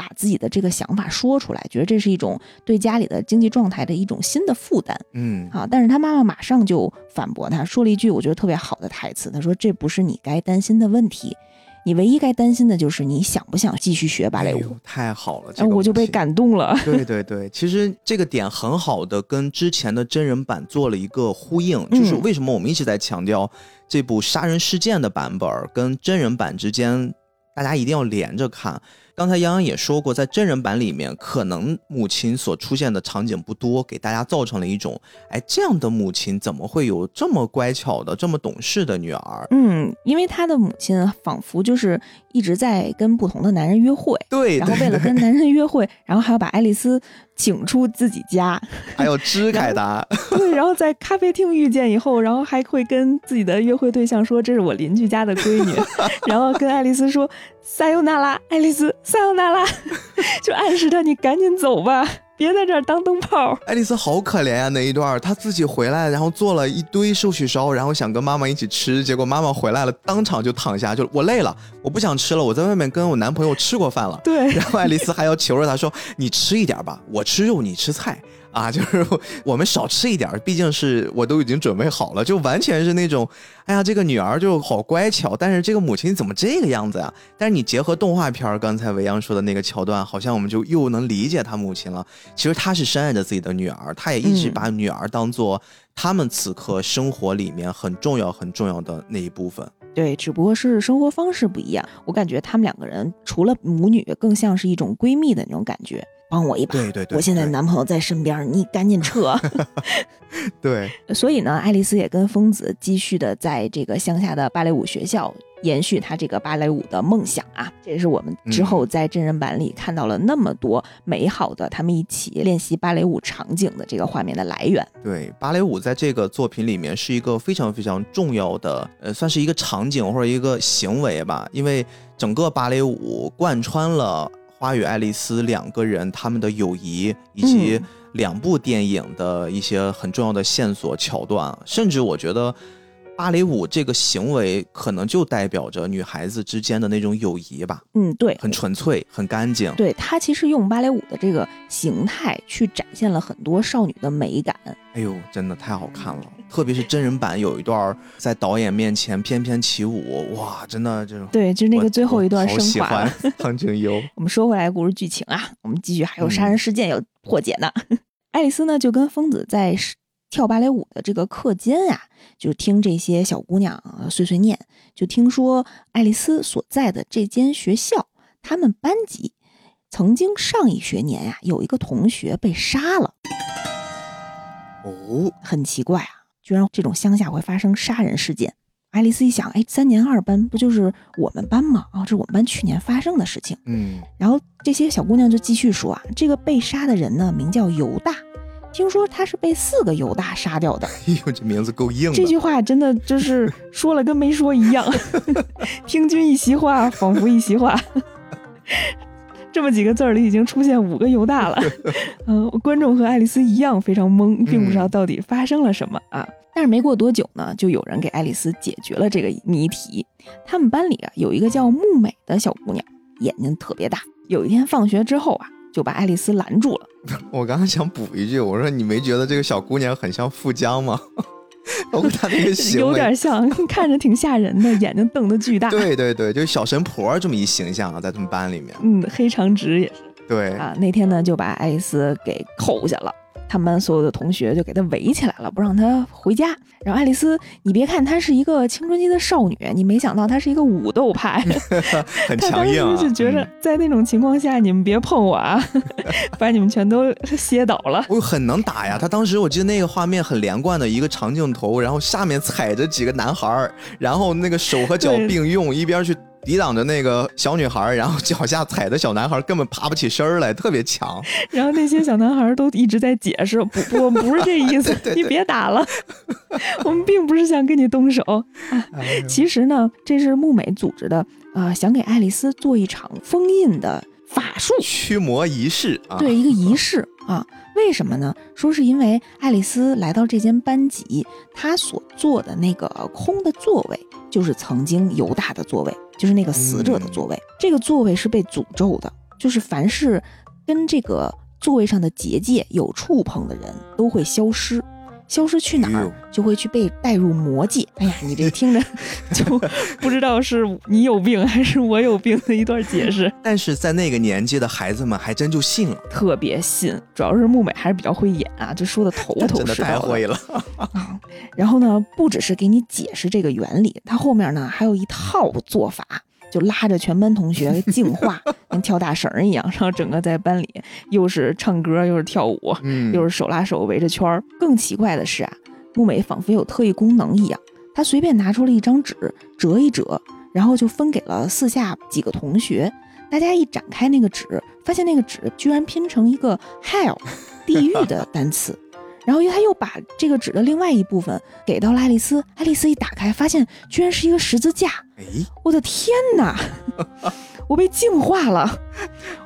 把自己的这个想法说出来，觉得这是一种对家里的经济状态的一种新的负担。嗯，啊，但是他妈妈马上就反驳他，说了一句我觉得特别好的台词，他说这不是你该担心的问题，你唯一该担心的就是你想不想继续学芭蕾舞。哎太好了，这个我就被。感动了。对对对，其实这个点很好的跟之前的真人版做了一个呼应，就是嗯为什么我们一直在强调这部杀人事件的版本跟真人版之间。大家一定要连着看。刚才杨洋也说过，在真人版里面，可能母亲所出现的场景不多，给大家造成了一种，哎，这样的母亲怎么会有这么乖巧的、这么懂事的女儿？嗯，因为她的母亲仿佛就是一直在跟不同的男人约会，对，然后为了跟男人约会，然后还要把爱丽丝请出自己家，还有支凯达，对，然后在咖啡厅遇见以后，然后还会跟自己的约会对象说这是我邻居家的闺女，然后跟爱丽丝说撒由那拉，爱丽丝撒由那拉，就暗示她你赶紧走吧，别在这儿当灯泡。爱丽丝好可怜呀、那一段儿她自己回来，然后做了一堆寿喜烧，然后想跟妈妈一起吃，结果妈妈回来了，当场就躺下，就我累了，我不想吃了，我在外面跟我男朋友吃过饭了。对，然后爱丽丝还要求着她说：“你吃一点吧，我吃肉，你吃菜啊，就是我们少吃一点，毕竟是我都已经准备好了，就完全是那种，哎呀，这个女儿就好乖巧，但是这个母亲怎么这个样子呀？但是你结合动画片儿，刚才维扬说的那个桥段，好像我们就又能理解她母亲了。其实她是深爱着自己的女儿，她也一直嗯把女儿当做他们此刻生活里面很重要、很重要的那一部分。对，只不过是生活方式不一样。我感觉他们两个人除了母女，更像是一种闺蜜的那种感觉。帮我一把，对对对我现在男朋友在身边，你赶紧撤。对，所以呢，爱丽丝也跟疯子继续的在这个乡下的芭蕾舞学校延续她这个芭蕾舞的梦想啊。这也是我们之后在真人版里看到了那么多美好的他们一起练习芭蕾舞场景的这个画面的来源。对，芭蕾舞在这个作品里面是一个非常非常重要的，呃，算是一个场景或者一个行为吧，因为整个芭蕾舞贯穿了花与爱丽丝两个人他们的友谊，以及嗯两部电影的一些很重要的线索桥段，甚至我觉得。芭蕾舞这个行为可能就代表着女孩子之间的那种友谊吧，嗯，对，很纯粹，很干净。对，她其实用芭蕾舞的这个形态去展现了很多少女的美感。哎呦，真的太好看了！特别是真人版有一段儿在导演面前翩翩起舞，哇，真的这种对，就是那个最后一段升华。欢苍井优。我们说回来故事剧情啊，我们继续还有杀嗯人事件要破解呢。爱丽丝呢就跟疯子在跳芭蕾舞的这个课间呀、就听这些小姑娘呃碎碎念，就听说爱丽丝所在的这间学校，他们班级曾经上一学年呀、有一个同学被杀了，哦，很奇怪啊，居然这种乡下会发生杀人事件。爱丽丝一想，哎，三年二班不就是我们班吗？啊、这是我们班去年发生的事情。嗯，然后这些小姑娘就继续说啊，这个被杀的人呢，名叫犹大，听说他是被四个犹大杀掉的。哎呦，这名字够硬的。这句话真的就是 说了跟没说一样，听君一席话，仿佛一席话。这么几个字儿里已经出现五个犹大了，嗯、观众和爱丽丝一样非常懵，并不知道到底发生了什么啊。但是没过多久呢，就有人给爱丽丝解决了这个谜题。他们班里啊有一个叫木美的小姑娘，眼睛特别大。有一天放学之后啊，就把爱丽丝拦住了。我刚刚想补一句，我说你没觉得这个小姑娘很像富江吗？包括她那个有点像，看着挺吓人的，眼睛瞪得巨大。对对对，就是小神婆这么一形象啊，在他们班里面。嗯，黑长直也是对，啊。那天呢，就把爱丽丝给扣下了。他们班所有的同学就给他围起来了，不让他回家。然后爱丽丝，你别看她是一个青春期的少女，你没想到她是一个武斗派。很强硬啊。时就觉得嗯，在那种情况下，你们别碰我啊，把你们全都歇倒了。我，很能打呀！他当时我记得那个画面很连贯的一个长镜头，然后下面踩着几个男孩儿，然后那个手和脚并用，一边去抵挡着那个小女孩儿，然后脚下踩的小男孩儿根本爬不起身儿来，特别强。然后那些小男孩都一直在解释，不 不，我们不是这意思，你别打了，我们并不是想跟你动手。哎其实呢，这是木美组织的，呃，想给爱丽丝做一场封印的法术，驱魔仪式啊，对，一个仪式啊。为什么呢？说是因为爱丽丝来到这间班级，她所坐的那个空的座位，就是曾经犹大的座位，就是那个死者的座位。这个座位是被诅咒的，就是凡是跟这个座位上的结界有触碰的人都会消失。消失去哪儿就会去被带入魔界。哎呀，你这个听着 就不知道是你有病还是我有病的一段解释。但是在那个年纪的孩子们还真就信了，特别信，主要是木美还是比较会演啊，就说的头头真的是道太会了。啊。然后呢，不只是给你解释这个原理，它后面呢还有一套做法。就拉着全班同学 净化，跟跳大绳儿一样，然后整个在班里又是唱歌又是跳舞，嗯，又是手拉手围着圈儿。更奇怪的是啊，木美仿佛有特异功能一样，她随便拿出了一张纸，折一折，然后就分给了四下几个同学。大家一展开那个纸，发现那个纸居然拼成一个 hell 地狱的单词。然后他又把这个纸的另外一部分给到了爱丽丝，爱丽丝一打开，发现居然是一个十字架。哎，我的天哪！我被净化了，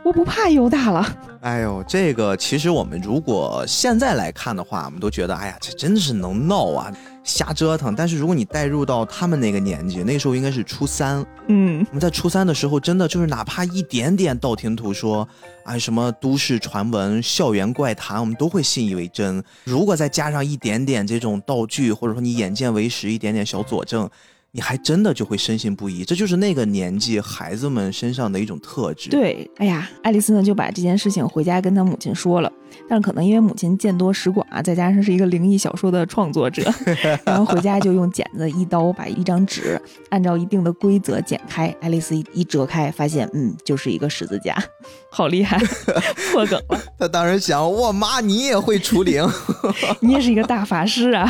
我不怕犹大了。哎呦，这个其实我们如果现在来看的话，我们都觉得，哎呀，这真的是能闹啊，瞎折腾。但是如果你带入到他们那个年纪，那时候应该是初三，嗯，我们在初三的时候，真的就是哪怕一点点道听途说，啊，什么都市传闻、校园怪谈，我们都会信以为真。如果再加上一点点这种道具，或者说你眼见为实，一点点小佐证。你还真的就会深信不疑，这就是那个年纪孩子们身上的一种特质。，对，哎呀，爱丽丝呢就把这件事情回家跟她母亲说了，但是可能因为母亲见多识广啊，再加上是一个灵异小说的创作者，然后回家就用剪子一刀把一张纸按照一定的规则剪开，爱丽丝一一折开，发现嗯，就是一个十字架，好厉害，破梗了，她当时想，我妈你也会除灵，你也是一个大法师啊，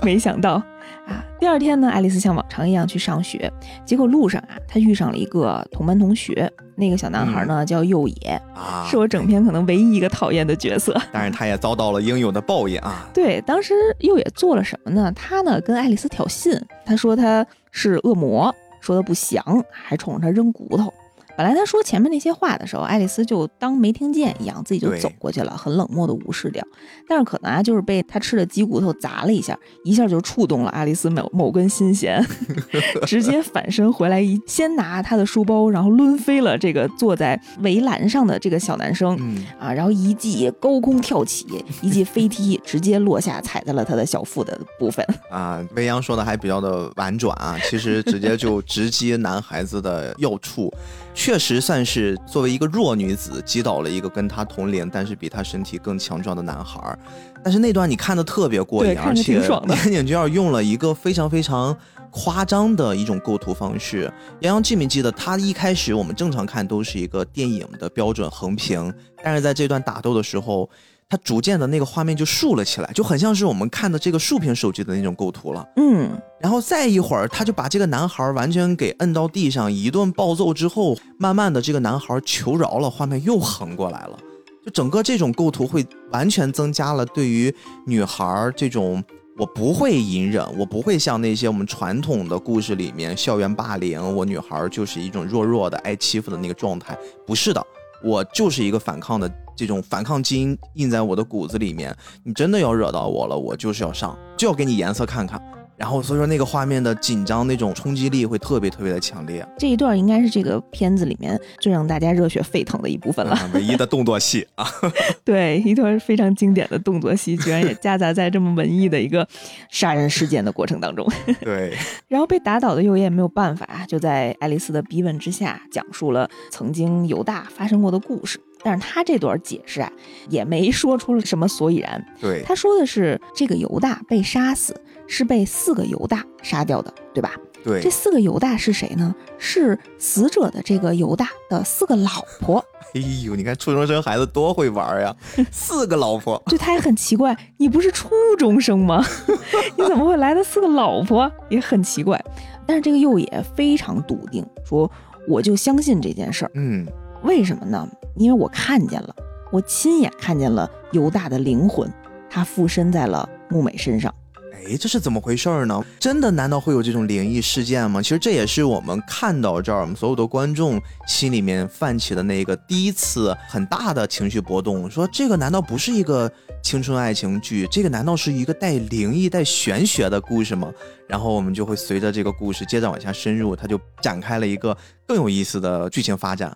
没想到。啊，第二天呢，爱丽丝像往常一样去上学，结果路上啊，她遇上了一个同班同学，那个小男孩呢、叫右野，啊，是我整篇可能唯一一个讨厌的角色。但是他也遭到了应有的报应啊。对，当时右野做了什么呢？他呢跟爱丽丝挑衅，他说他是恶魔，说他不祥，还冲着他扔骨头。本来他说前面那些话的时候，爱丽丝就当没听见一样，自己就走过去了，很冷漠的无视掉。但是可能啊，就是被他吃的鸡骨头砸了一下，一下就触动了爱丽丝某某根心弦，直接反身回来一先拿他的书包，然后抡飞了这个坐在围栏上的这个小男生。嗯，啊，然后一记高空跳起，一记飞踢，直接落下，踩在了他的小腹的部分。啊，未央说的还比较的婉转啊，其实直接就直击男孩子的要处，确实算是作为一个弱女子击倒了一个跟她同龄但是比她身体更强壮的男孩儿。但是那段你看的特别过瘾，而且挺爽的岩井俊二用了一个非常非常夸张的一种构图方式。杨洋记没记得，他一开始我们正常看都是一个电影的标准横屏，但是在这段打斗的时候。它逐渐的那个画面就竖了起来，就很像是我们看的这个竖屏手机的那种构图了。嗯，然后再一会儿，他就把这个男孩完全给摁到地上，一顿暴揍之后，慢慢的这个男孩求饶了，画面又横过来了。就整个这种构图会完全增加了对于女孩这种我不会隐忍，我不会像那些我们传统的故事里面校园霸凌，我女孩就是一种弱弱的挨欺负的那个状态，不是的，我就是一个反抗的这种反抗基因印在我的骨子里面。你真的要惹到我了，我就是要上，就要给你颜色看看。然后所以说那个画面的紧张那种冲击力会特别特别的强烈，这一段应该是这个片子里面最让大家热血沸腾的一部分了。啊唯一的动作戏啊。对，一段非常经典的动作戏，居然也夹杂在这么文艺的一个杀人事件的过程当中。对，然后被打倒的右叶没有办法，就在爱丽丝的逼问之下，讲述了曾经犹大发生过的故事。但是他这段解释啊，也没说出了什么所以然。对，他说的是这个犹大被杀死是被四个犹大杀掉的，对吧？对这，四个犹大是谁呢？是死者的这个犹大的四个老婆。哎呦，你看初中生孩子多会玩呀，四个老婆，就他也很奇怪，你不是初中生吗？你怎么会来的四个老婆？也很奇怪。但是这个右野非常笃定，说我就相信这件事儿。嗯，为什么呢？因为我看见了，我亲眼看见了犹大的灵魂，他附身在了木美身上。哎，这是怎么回事呢？真的难道会有这种灵异事件吗？其实这也是我们看到这儿，我们所有的观众心里面泛起的那个第一次很大的情绪波动。说这个难道不是一个青春爱情剧？这个难道是一个带灵异、带玄学的故事吗？然后我们就会随着这个故事接着往下深入，它就展开了一个更有意思的剧情发展。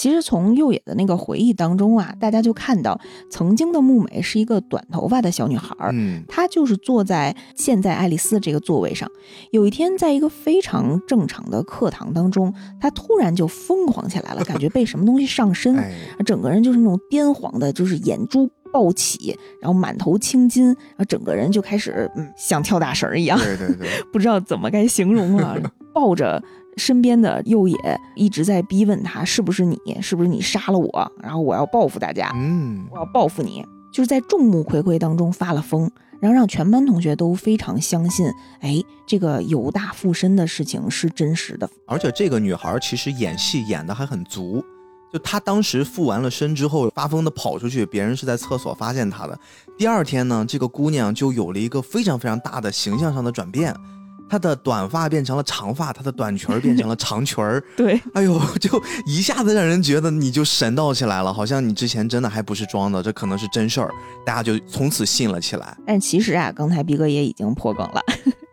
其实从右野的那个回忆当中啊，大家就看到曾经的木美是一个短头发的小女孩儿，嗯，她就是坐在现在爱丽丝这个座位上。有一天，在一个非常正常的课堂当中，她突然就疯狂起来了，感觉被什么东西上身，哎，整个人就是那种癫狂的，就是眼珠暴起，然后满头青筋，然后整个人就开始嗯像跳大绳儿一样，对对对，不知道怎么该形容了，抱着身边的右野一直在逼问他是不是你，是不是你杀了我，然后我要报复大家，嗯我要报复你，就是在众目睽睽当中发了疯，然后让全班同学都非常相信，哎，这个犹大附身的事情是真实的。而且这个女孩其实演戏演的还很足，就她当时附完了身之后，发疯的跑出去，别人是在厕所发现她的。第二天呢，这个姑娘就有了一个非常非常大的形象上的转变，她的短发变成了长发，她的短裙儿变成了长裙儿。对，哎呦，就一下子让人觉得你就神道起来了，好像你之前真的还不是装的，这可能是真事儿，大家就从此信了起来。但其实啊，刚才逼哥也已经破梗了。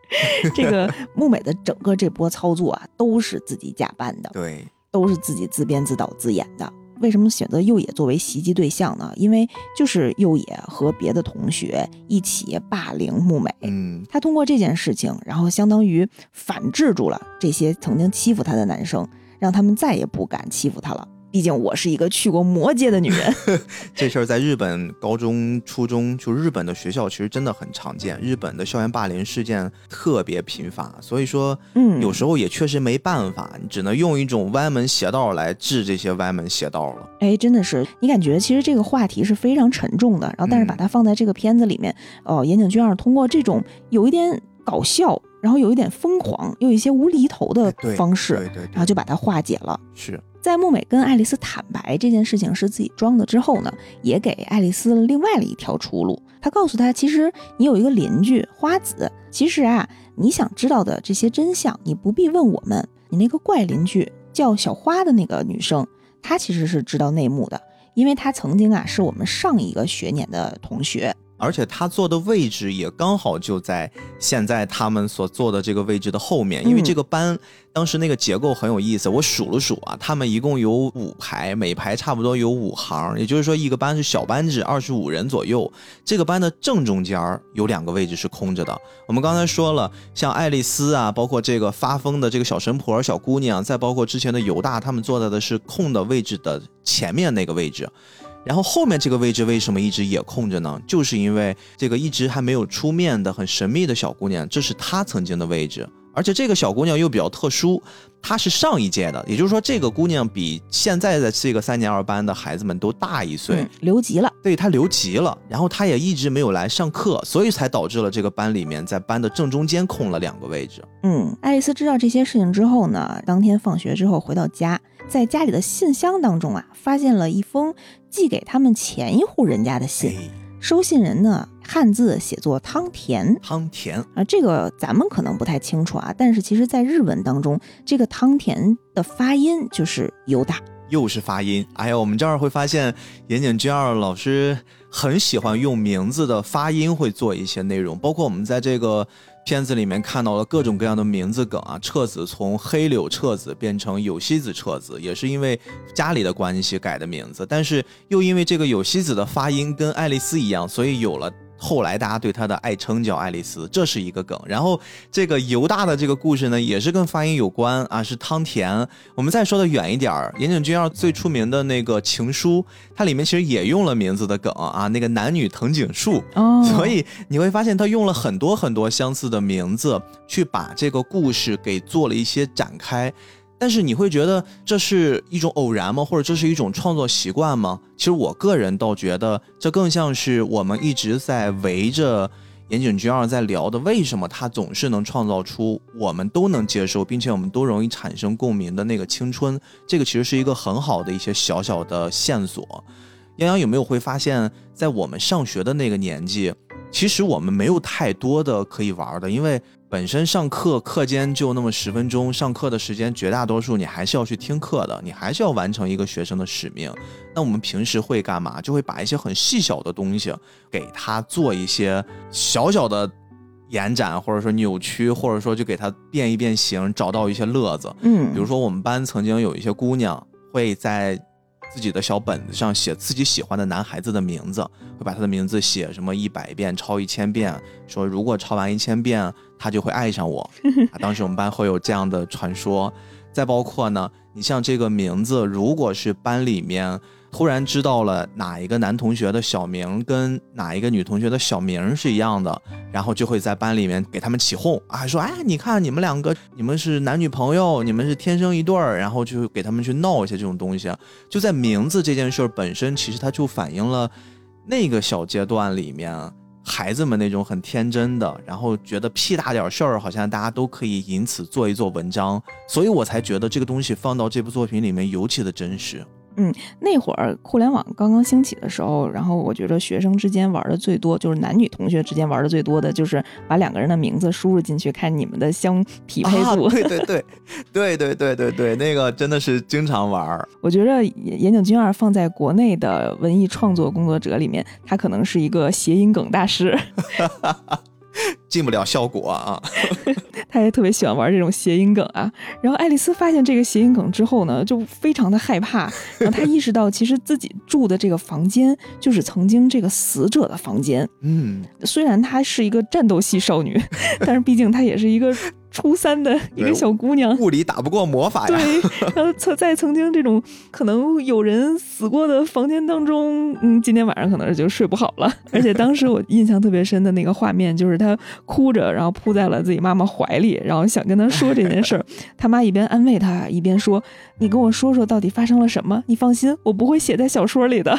这个木美的整个这波操作啊，都是自己假扮的，对，都是自己自编自导自演的。为什么选择右野作为袭击对象呢？因为就是右野和别的同学一起霸凌木美，嗯，他通过这件事情，然后相当于反制住了这些曾经欺负他的男生，让他们再也不敢欺负他了。毕竟我是一个去过魔界的女人，这事儿在日本高中、初中，就日本的学校其实真的很常见，日本的校园霸凌事件特别频发，所以说，嗯。有时候也确实没办法，你只能用一种歪门邪道来治这些歪门邪道了。哎，真的是，你感觉其实这个话题是非常沉重的，然后但是把它放在这个片子里面，哦、岩井俊二通过这种有一点搞笑，然后有一点疯狂，又有一些无厘头的方式，对对对，然后就把它化解了。是，在木美跟爱丽丝坦白这件事情是自己装的之后呢，也给爱丽丝另外了一条出路。他告诉她，其实你有一个邻居花子，其实啊，你想知道的这些真相，你不必问我们。你那个怪邻居叫小花的那个女生，她其实是知道内幕的，因为她曾经啊是我们上一个学年的同学。而且他坐的位置也刚好就在现在他们所坐的这个位置的后面，因为嗯这个班当时那个结构很有意思，我数了数啊，他们一共有五排，每排差不多有五行，也就是说一个班是小班制，二十五人左右。这个班的正中间儿有两个位置是空着的。我们刚才说了，像爱丽丝啊，包括这个发疯的这个小神婆、小姑娘，再包括之前的犹大，他们坐在的是空的位置的前面那个位置。然后后面这个位置为什么一直也空着呢？就是因为这个一直还没有出面的很神秘的小姑娘，这是她曾经的位置。而且这个小姑娘又比较特殊，她是上一届的，也就是说这个姑娘比现在的这个三年二班的孩子们都大一岁。嗯，留级了。对她留级了，然后她也一直没有来上课，所以才导致了这个班里面在班的正中间空了两个位置。嗯，爱丽丝知道这些事情之后呢，当天放学之后回到家，在家里的信箱当中啊，发现了一封寄给他们前一户人家的信。哎，收信人呢，汉字写作汤田汤田，啊，这个咱们可能不太清楚啊，但是其实在日文当中，这个汤田的发音就是犹大。又是发音。哎呀，我们这儿会发现岩井俊二老师很喜欢用名字的发音会做一些内容，包括我们在这个片子里面看到了各种各样的名字梗啊。彻子从黑柳彻子变成有希子彻子，也是因为家里的关系改的名字，但是又因为这个有希子的发音跟爱丽丝一样，所以有了。后来大家对他的爱称叫爱丽丝，这是一个梗。然后这个犹大的这个故事呢，也是跟发音有关啊，是汤田。我们再说的远一点儿，岩井俊二最出名的那个《情书》，它里面其实也用了名字的梗啊，那个男女藤井树。哦所以你会发现，他用了很多很多相似的名字，去把这个故事给做了一些展开。但是你会觉得这是一种偶然吗？或者这是一种创作习惯吗？其实我个人倒觉得，这更像是我们一直在围着岩井俊二在聊的，为什么他总是能创造出我们都能接受，并且我们都容易产生共鸣的那个青春。这个其实是一个很好的一些小小的线索。杨洋有没有会发现，在我们上学的那个年纪，其实我们没有太多的可以玩的，因为本身上课课间就那么十分钟，上课的时间绝大多数你还是要去听课的，你还是要完成一个学生的使命。那我们平时会干嘛？就会把一些很细小的东西给他做一些小小的延展，或者说扭曲，或者说就给他变一变形，找到一些乐子。嗯，比如说，我们班曾经有一些姑娘会在自己的小本子上写自己喜欢的男孩子的名字，会把他的名字写什么一百遍、抄一千遍，说如果抄完一千遍，他就会爱上我。啊，当时我们班会有这样的传说。再包括呢，你像这个名字，如果是班里面突然知道了哪一个男同学的小名跟哪一个女同学的小名是一样的，然后就会在班里面给他们起哄啊，说哎，你看你们两个，你们是男女朋友，你们是天生一对儿，然后就给他们去闹一些这种东西。就在名字这件事本身，其实它就反映了那个小阶段里面孩子们那种很天真的，然后觉得屁大点事儿，好像大家都可以因此做一做文章，所以我才觉得这个东西放到这部作品里面尤其的真实。那会儿互联网刚刚兴起的时候，然后我觉得学生之间玩的最多，就是男女同学之间玩的最多的，就是把两个人的名字输入进去，看你们的相匹配啊，度。对对 对，对对对对对，那个真的是经常玩。我觉得岩井俊二放在国内的文艺创作工作者里面，他可能是一个谐音梗大师。进不了效果啊！他也特别喜欢玩这种谐音梗啊。然后爱丽丝发现这个谐音梗之后呢，就非常的害怕。然后她意识到，其实自己住的这个房间就是曾经这个死者的房间。嗯，虽然她是一个战斗系少女，但是毕竟她也是一个初三的一个小姑娘。物理打不过魔法呀。对，然后曾在曾经这种可能有人死过的房间当中，嗯，今天晚上可能就睡不好了。而且当时我印象特别深的那个画面，就是她哭着，然后扑在了自己妈妈怀里，然后想跟她说这件事儿。她妈一边安慰她，一边说：“你跟我说说到底发生了什么？你放心，我不会写在小说里的。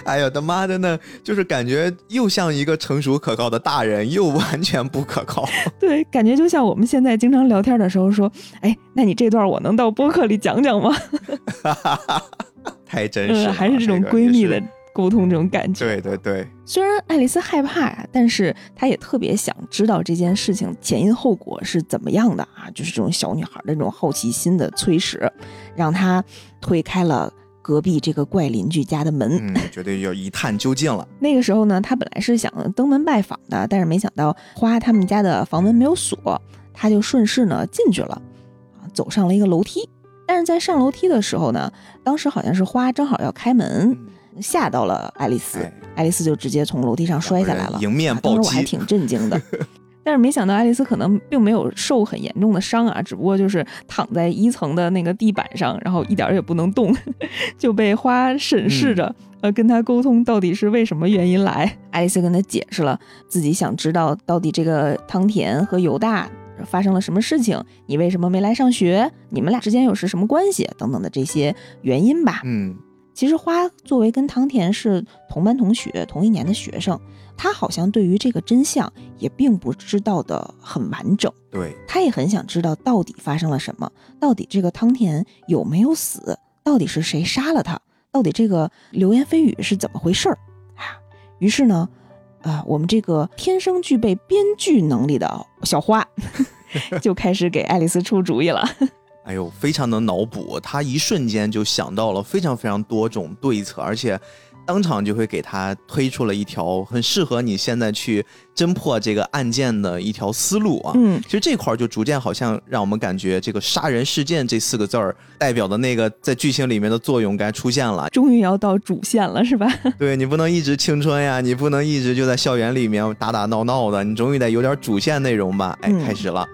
哎呦，他妈的呢，就是感觉又像一个成熟可靠的大人，又完全不可靠。”对，感觉就像我们现在经常聊天的时候说：“哎，那你这段我能到播客里讲讲吗？” 太真实了，嗯，还是这种闺蜜的沟通这种感觉。对对对，虽然爱丽丝害怕呀，但是她也特别想知道这件事情前因后果是怎么样的啊，就是这种小女孩的这种好奇心的催使，让她推开了隔壁这个怪邻居家的门。嗯，绝对要一探究竟了。那个时候呢，他本来是想登门拜访的，但是没想到花他们家的房门没有锁，他就顺势呢进去了，啊，走上了一个楼梯。但是在上楼梯的时候呢，当时好像是花正好要开门，嗯，吓到了爱丽丝，哎爱丽丝就直接从楼梯上摔下来了，迎面啊当暴击，时我还挺震惊的。但是没想到爱丽丝可能并没有受很严重的伤啊，只不过就是躺在一层的那个地板上，然后一点儿也不能动，就被花审视着，呃，跟他沟通到底是为什么原因来。爱丽丝跟他解释了自己想知道到底这个汤田和犹大发生了什么事情，你为什么没来上学，你们俩之间又是什么关系等等的这些原因吧。嗯，其实花作为跟汤田是同班同学、同一年的学生，他好像对于这个真相也并不知道的很完整。对，他也很想知道到底发生了什么，到底这个汤田有没有死，到底是谁杀了他，到底这个流言蜚语是怎么回事儿啊？于是呢，啊，我们这个天生具备编剧能力的小花 就开始给爱丽丝出主意了。哎呦，非常能脑补，他一瞬间就想到了非常非常多种对策，而且当场就会给他推出了一条很适合你现在去侦破这个案件的一条思路啊。嗯，其实这块儿就逐渐好像让我们感觉这个“杀人事件”这四个字儿代表的那个在剧情里面的作用该出现了。终于要到主线了，是吧？对你不能一直青春呀，你不能一直就在校园里面打打闹闹的，你终于得有点主线内容吧？哎，嗯开始了。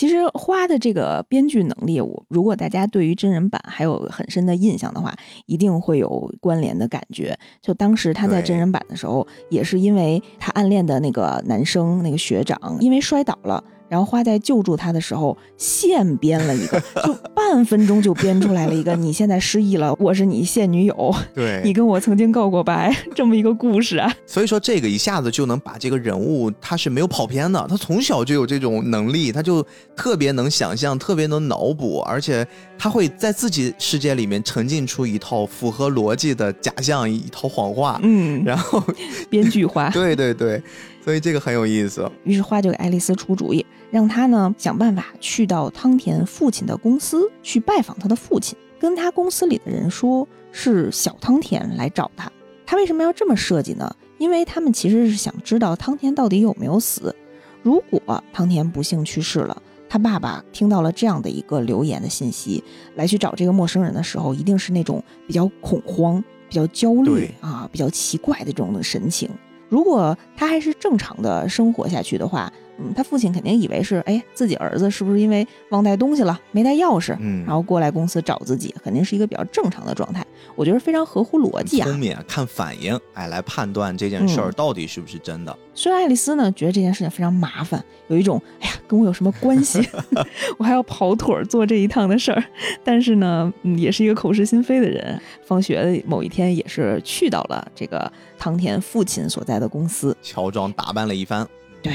其实花的这个编剧能力，我如果大家对于真人版还有很深的印象的话，一定会有关联的感觉。就当时他在真人版的时候，也是因为他暗恋的那个男生那个学长因为摔倒了。然后花在救助他的时候，现编了一个，就半分钟就编出来了一个，你现在失忆了，我是你现女友，对，你跟我曾经告过白，这么一个故事啊。所以说这个一下子就能把这个人物他是没有跑偏的，他从小就有这种能力，他就特别能想象，特别能脑补，而且他会在自己世界里面沉浸出一套符合逻辑的假象，一套谎话。嗯，然后，编剧花。对对对，所以这个很有意思。于是花就给爱丽丝出主意，让他呢想办法去到汤田父亲的公司去拜访他的父亲，跟他公司里的人说是小汤田来找他。他为什么要这么设计呢？因为他们其实是想知道汤田到底有没有死。如果汤田不幸去世了，他爸爸听到了这样的一个留言的信息，来去找这个陌生人的时候，一定是那种比较恐慌、比较焦虑啊、比较奇怪的这种的神情。如果他还是正常的生活下去的话，嗯，他父亲肯定以为是，哎，自己儿子是不是因为忘带东西了，没带钥匙，嗯然后过来公司找自己，肯定是一个比较正常的状态。我觉得非常合乎逻辑啊。聪明，看反应，哎，来判断这件事儿嗯到底是不是真的。虽然爱丽丝呢觉得这件事情非常麻烦，有一种哎呀跟我有什么关系，我还要跑腿儿做这一趟的事儿，但是呢，嗯，也是一个口是心非的人。放学的某一天也是去到了这个汤田父亲所在的公司，乔装打扮了一番，对，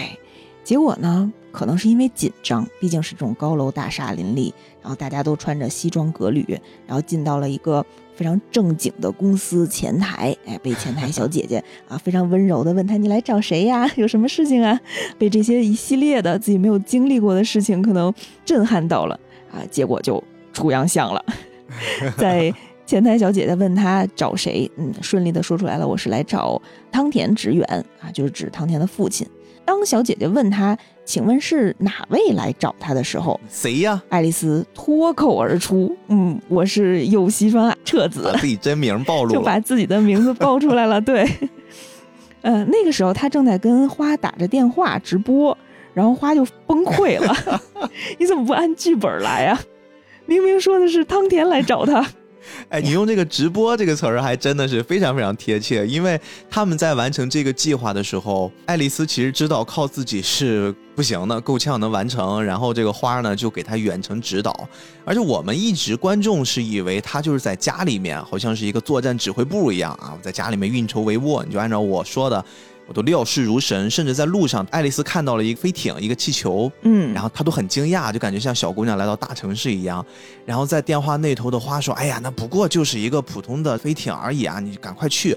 结果呢，可能是因为紧张，毕竟是这种高楼大厦林立，然后大家都穿着西装革履，然后进到了一个非常正经的公司前台，哎，被前台小姐姐 啊非常温柔的问他：“你来找谁呀？有什么事情啊？”被这些一系列的自己没有经历过的事情可能震撼到了啊，结果就出洋相了，在。前台小姐姐问他找谁，嗯，顺利的说出来了，我是来找汤田直远啊，就是指汤田的父亲。当小姐姐问他，请问是哪位来找他的时候，谁呀？爱丽丝脱口而出：“嗯，我是右西川彻子把，自己真名暴露了。就把自己的名字报出来了。”对，呃，那个时候他正在跟花打着电话直播，然后花就崩溃了：“ 你怎么不按剧本来啊？明明说的是汤田来找他。” 哎，你用这个“直播”这个词儿还真的是非常非常贴切，因为他们在完成这个计划的时候，爱丽丝其实知道靠自己是不行的，够呛能完成。然后这个花呢就给她远程指导，而且我们一直观众是以为他就是在家里面，好像是一个作战指挥部一样啊，在家里面运筹帷幄，你就按照我说的。我都料事如神，甚至在路上，爱丽丝看到了一个飞艇，一个气球，嗯，然后她都很惊讶，就感觉像小姑娘来到大城市一样。然后在电话那头的花说：“哎呀，那不过就是一个普通的飞艇而已啊，你赶快去。”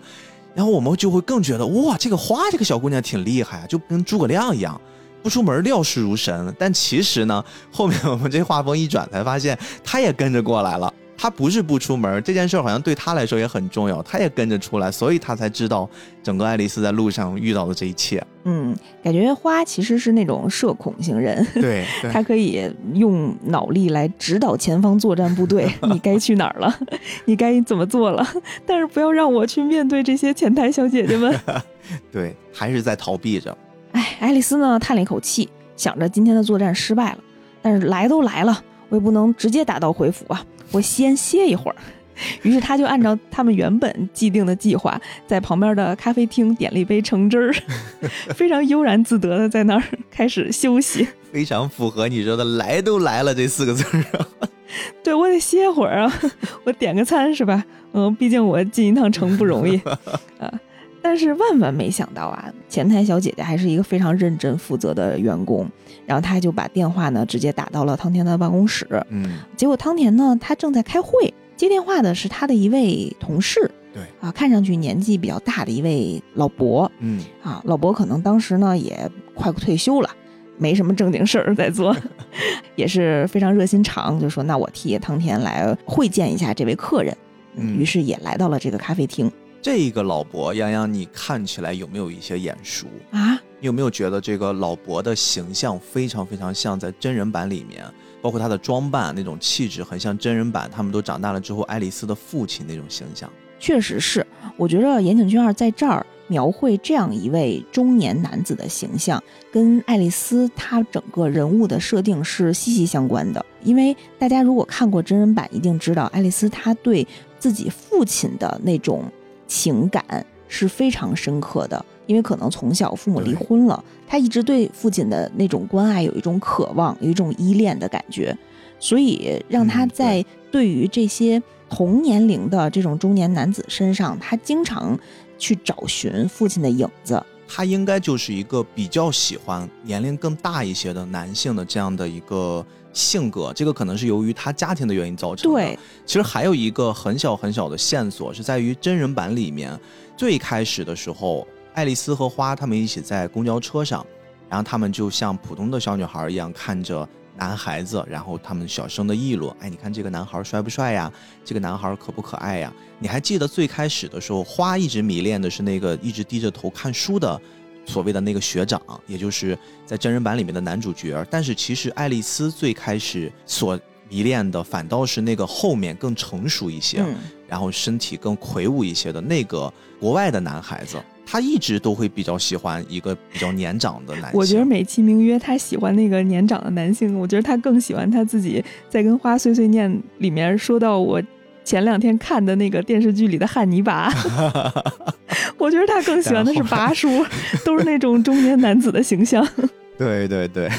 然后我们就会更觉得哇，这个花这个小姑娘挺厉害啊，就跟诸葛亮一样，不出门料事如神。但其实呢，后面我们这画风一转，才发现她也跟着过来了。她不是不出门，这件事儿好像对他来说也很重要，他也跟着出来，所以他才知道整个爱丽丝在路上遇到的这一切。嗯，感觉花其实是那种社恐型人，对，对他可以用脑力来指导前方作战部队，你该去哪儿了，你该怎么做了，但是不要让我去面对这些前台小姐姐们。对，还是在逃避着。哎，爱丽丝呢叹了一口气，想着今天的作战失败了，但是来都来了，我也不能直接打道回府啊，我先歇一会儿。于是他就按照他们原本既定的计划，在旁边的咖啡厅点了一杯橙汁儿，非常悠然自得的在那儿 开始休息。非常符合你说的“来都来了”这四个字儿啊。对我得歇会儿啊，我点个餐是吧？嗯，毕竟我进一趟城不容易啊。但是万万没想到啊，前台小姐姐还是一个非常认真负责的员工，然后他就把电话呢直接打到了汤田的办公室。嗯，结果汤田呢，他正在开会，接电话的是他的一位同事对，啊，看上去年纪比较大的一位老伯嗯，啊。老伯可能当时呢也快退休了。没什么正经事儿在做，也是非常热心肠，就说那我替汤田来会见一下这位客人，嗯于是也来到了这个咖啡厅这个老伯，洋洋，你看起来有没有一些眼熟？啊，你有没有觉得这个老伯的形象非常非常像在真人版里面，包括他的装扮那种气质，很像真人版他们都长大了之后爱丽丝的父亲那种形象。确实是，我觉得岩井俊二在这儿描绘这样一位中年男子的形象，跟爱丽丝她整个人物的设定是息息相关的。因为大家如果看过真人版，一定知道爱丽丝她对自己父亲的那种情感是非常深刻的。因为可能从小父母离婚了，他一直对父亲的那种关爱有一种渴望，有一种依恋的感觉，所以让她嗯对在对于这些同年龄的这种中年男子身上，他经常去找寻父亲的影子。他应该就是一个比较喜欢年龄更大一些的男性的这样的一个性格，这个可能是由于他家庭的原因造成的。对，其实还有一个很小很小的线索是在于真人版里面，最开始的时候，爱丽丝和花他们一起在公交车上，然后他们就像普通的小女孩一样看着男孩子，然后他们小声的议论：“哎，你看这个男孩帅不帅呀？这个男孩可不可爱呀？”你还记得最开始的时候，花一直迷恋的是那个一直低着头看书的。所谓的那个学长，也就是在真人版里面的男主角，但是其实爱丽丝最开始所迷恋的反倒是那个后面更成熟一些，嗯，然后身体更魁梧一些的那个国外的男孩子。他一直都会比较喜欢一个比较年长的男性。我觉得美其名曰他喜欢那个年长的男性，我觉得他更喜欢他自己在跟花碎碎念里面说到我前两天看的那个电视剧里的汉尼拔，我觉得他更喜欢的是拔叔，都是那种中年男子的形象。对对对，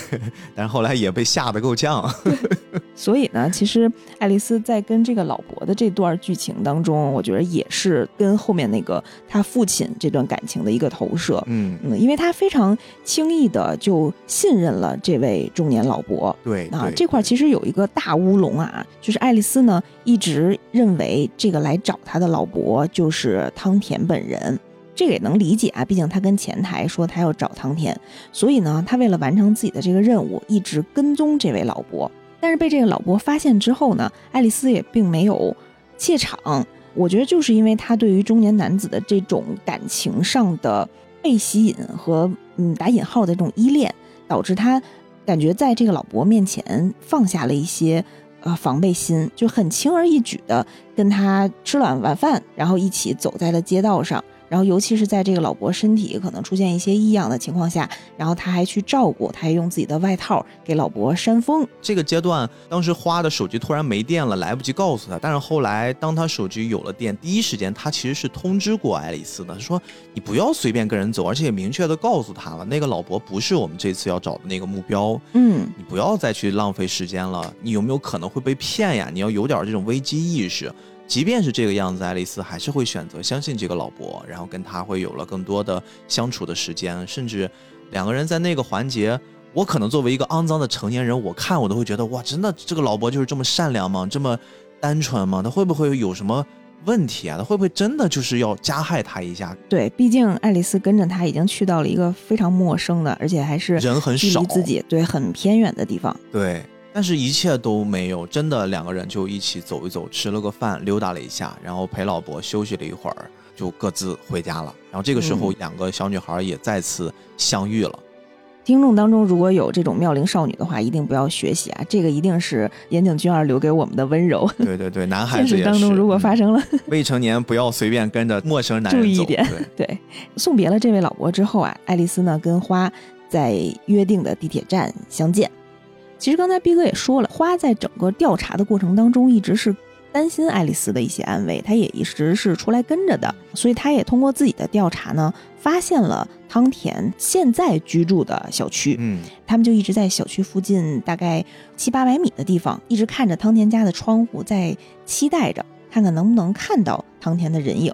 但是后来也被吓得够呛。所以呢，其实爱丽丝在跟这个老伯的这段剧情当中，我觉得也是跟后面那个他父亲这段感情的一个投射。嗯，嗯，因为他非常轻易的就信任了这位中年老伯。对对，啊这块其实有一个大乌龙啊，就是爱丽丝呢一直认为这个来找她的老伯就是汤田本人，这个也能理解啊，毕竟他跟前台说他要找汤田，所以呢，他为了完成自己的这个任务，一直跟踪这位老伯。但是被这个老伯发现之后呢，爱丽丝也并没有怯场。我觉得就是因为他对于中年男子的这种感情上的被吸引和嗯打引号的这种依恋，导致他感觉在这个老伯面前放下了一些呃防备心，就很轻而易举的跟他吃了晚饭，然后一起走在了街道上。然后，尤其是在这个老伯身体可能出现一些异样的情况下，然后他还去照顾，他还用自己的外套给老伯扇风。这个阶段，当时花的手机突然没电了，来不及告诉他。但是后来，当他手机有了电，第一时间他其实是通知过爱丽丝的，说你不要随便跟人走，而且也明确的告诉他了，那个老伯不是我们这次要找的那个目标，嗯，你不要再去浪费时间了。你有没有可能会被骗呀？你要有点这种危机意识。即便是这个样子，爱丽丝还是会选择相信这个老伯，然后跟他会有了更多的相处的时间，甚至两个人在那个环节，我可能作为一个肮脏的成年人，我看我都会觉得，哇，真的这个老伯就是这么善良吗？这么单纯吗？他会不会有什么问题啊？他会不会真的就是要加害他一下？对，毕竟爱丽丝跟着他已经去到了一个非常陌生的，而且还是人很少，自己对很偏远的地方。对，但是一切都没有，真的两个人就一起走一走，吃了个饭，溜达了一下，然后陪老伯休息了一会儿，就各自回家了。然后这个时候，嗯两个小女孩也再次相遇了。听众当中如果有这种妙龄少女的话，一定不要学习啊！这个一定是岩井俊二留给我们的温柔。对对对，男孩子也当中如果发嗯生了，未成年，不要随便跟着陌生男人走。注意一点对，对，送别了这位老伯之后啊，爱丽丝呢跟花在约定的地铁站相见。其实刚才逼哥也说了，花在整个调查的过程当中一直是担心爱丽丝的一些安危，她也一直是出来跟着的，所以她也通过自己的调查呢，发现了汤田现在居住的小区。嗯，他们就一直在小区附近大概七八百米的地方，一直看着汤田家的窗户，在期待着看看能不能看到汤田的人影。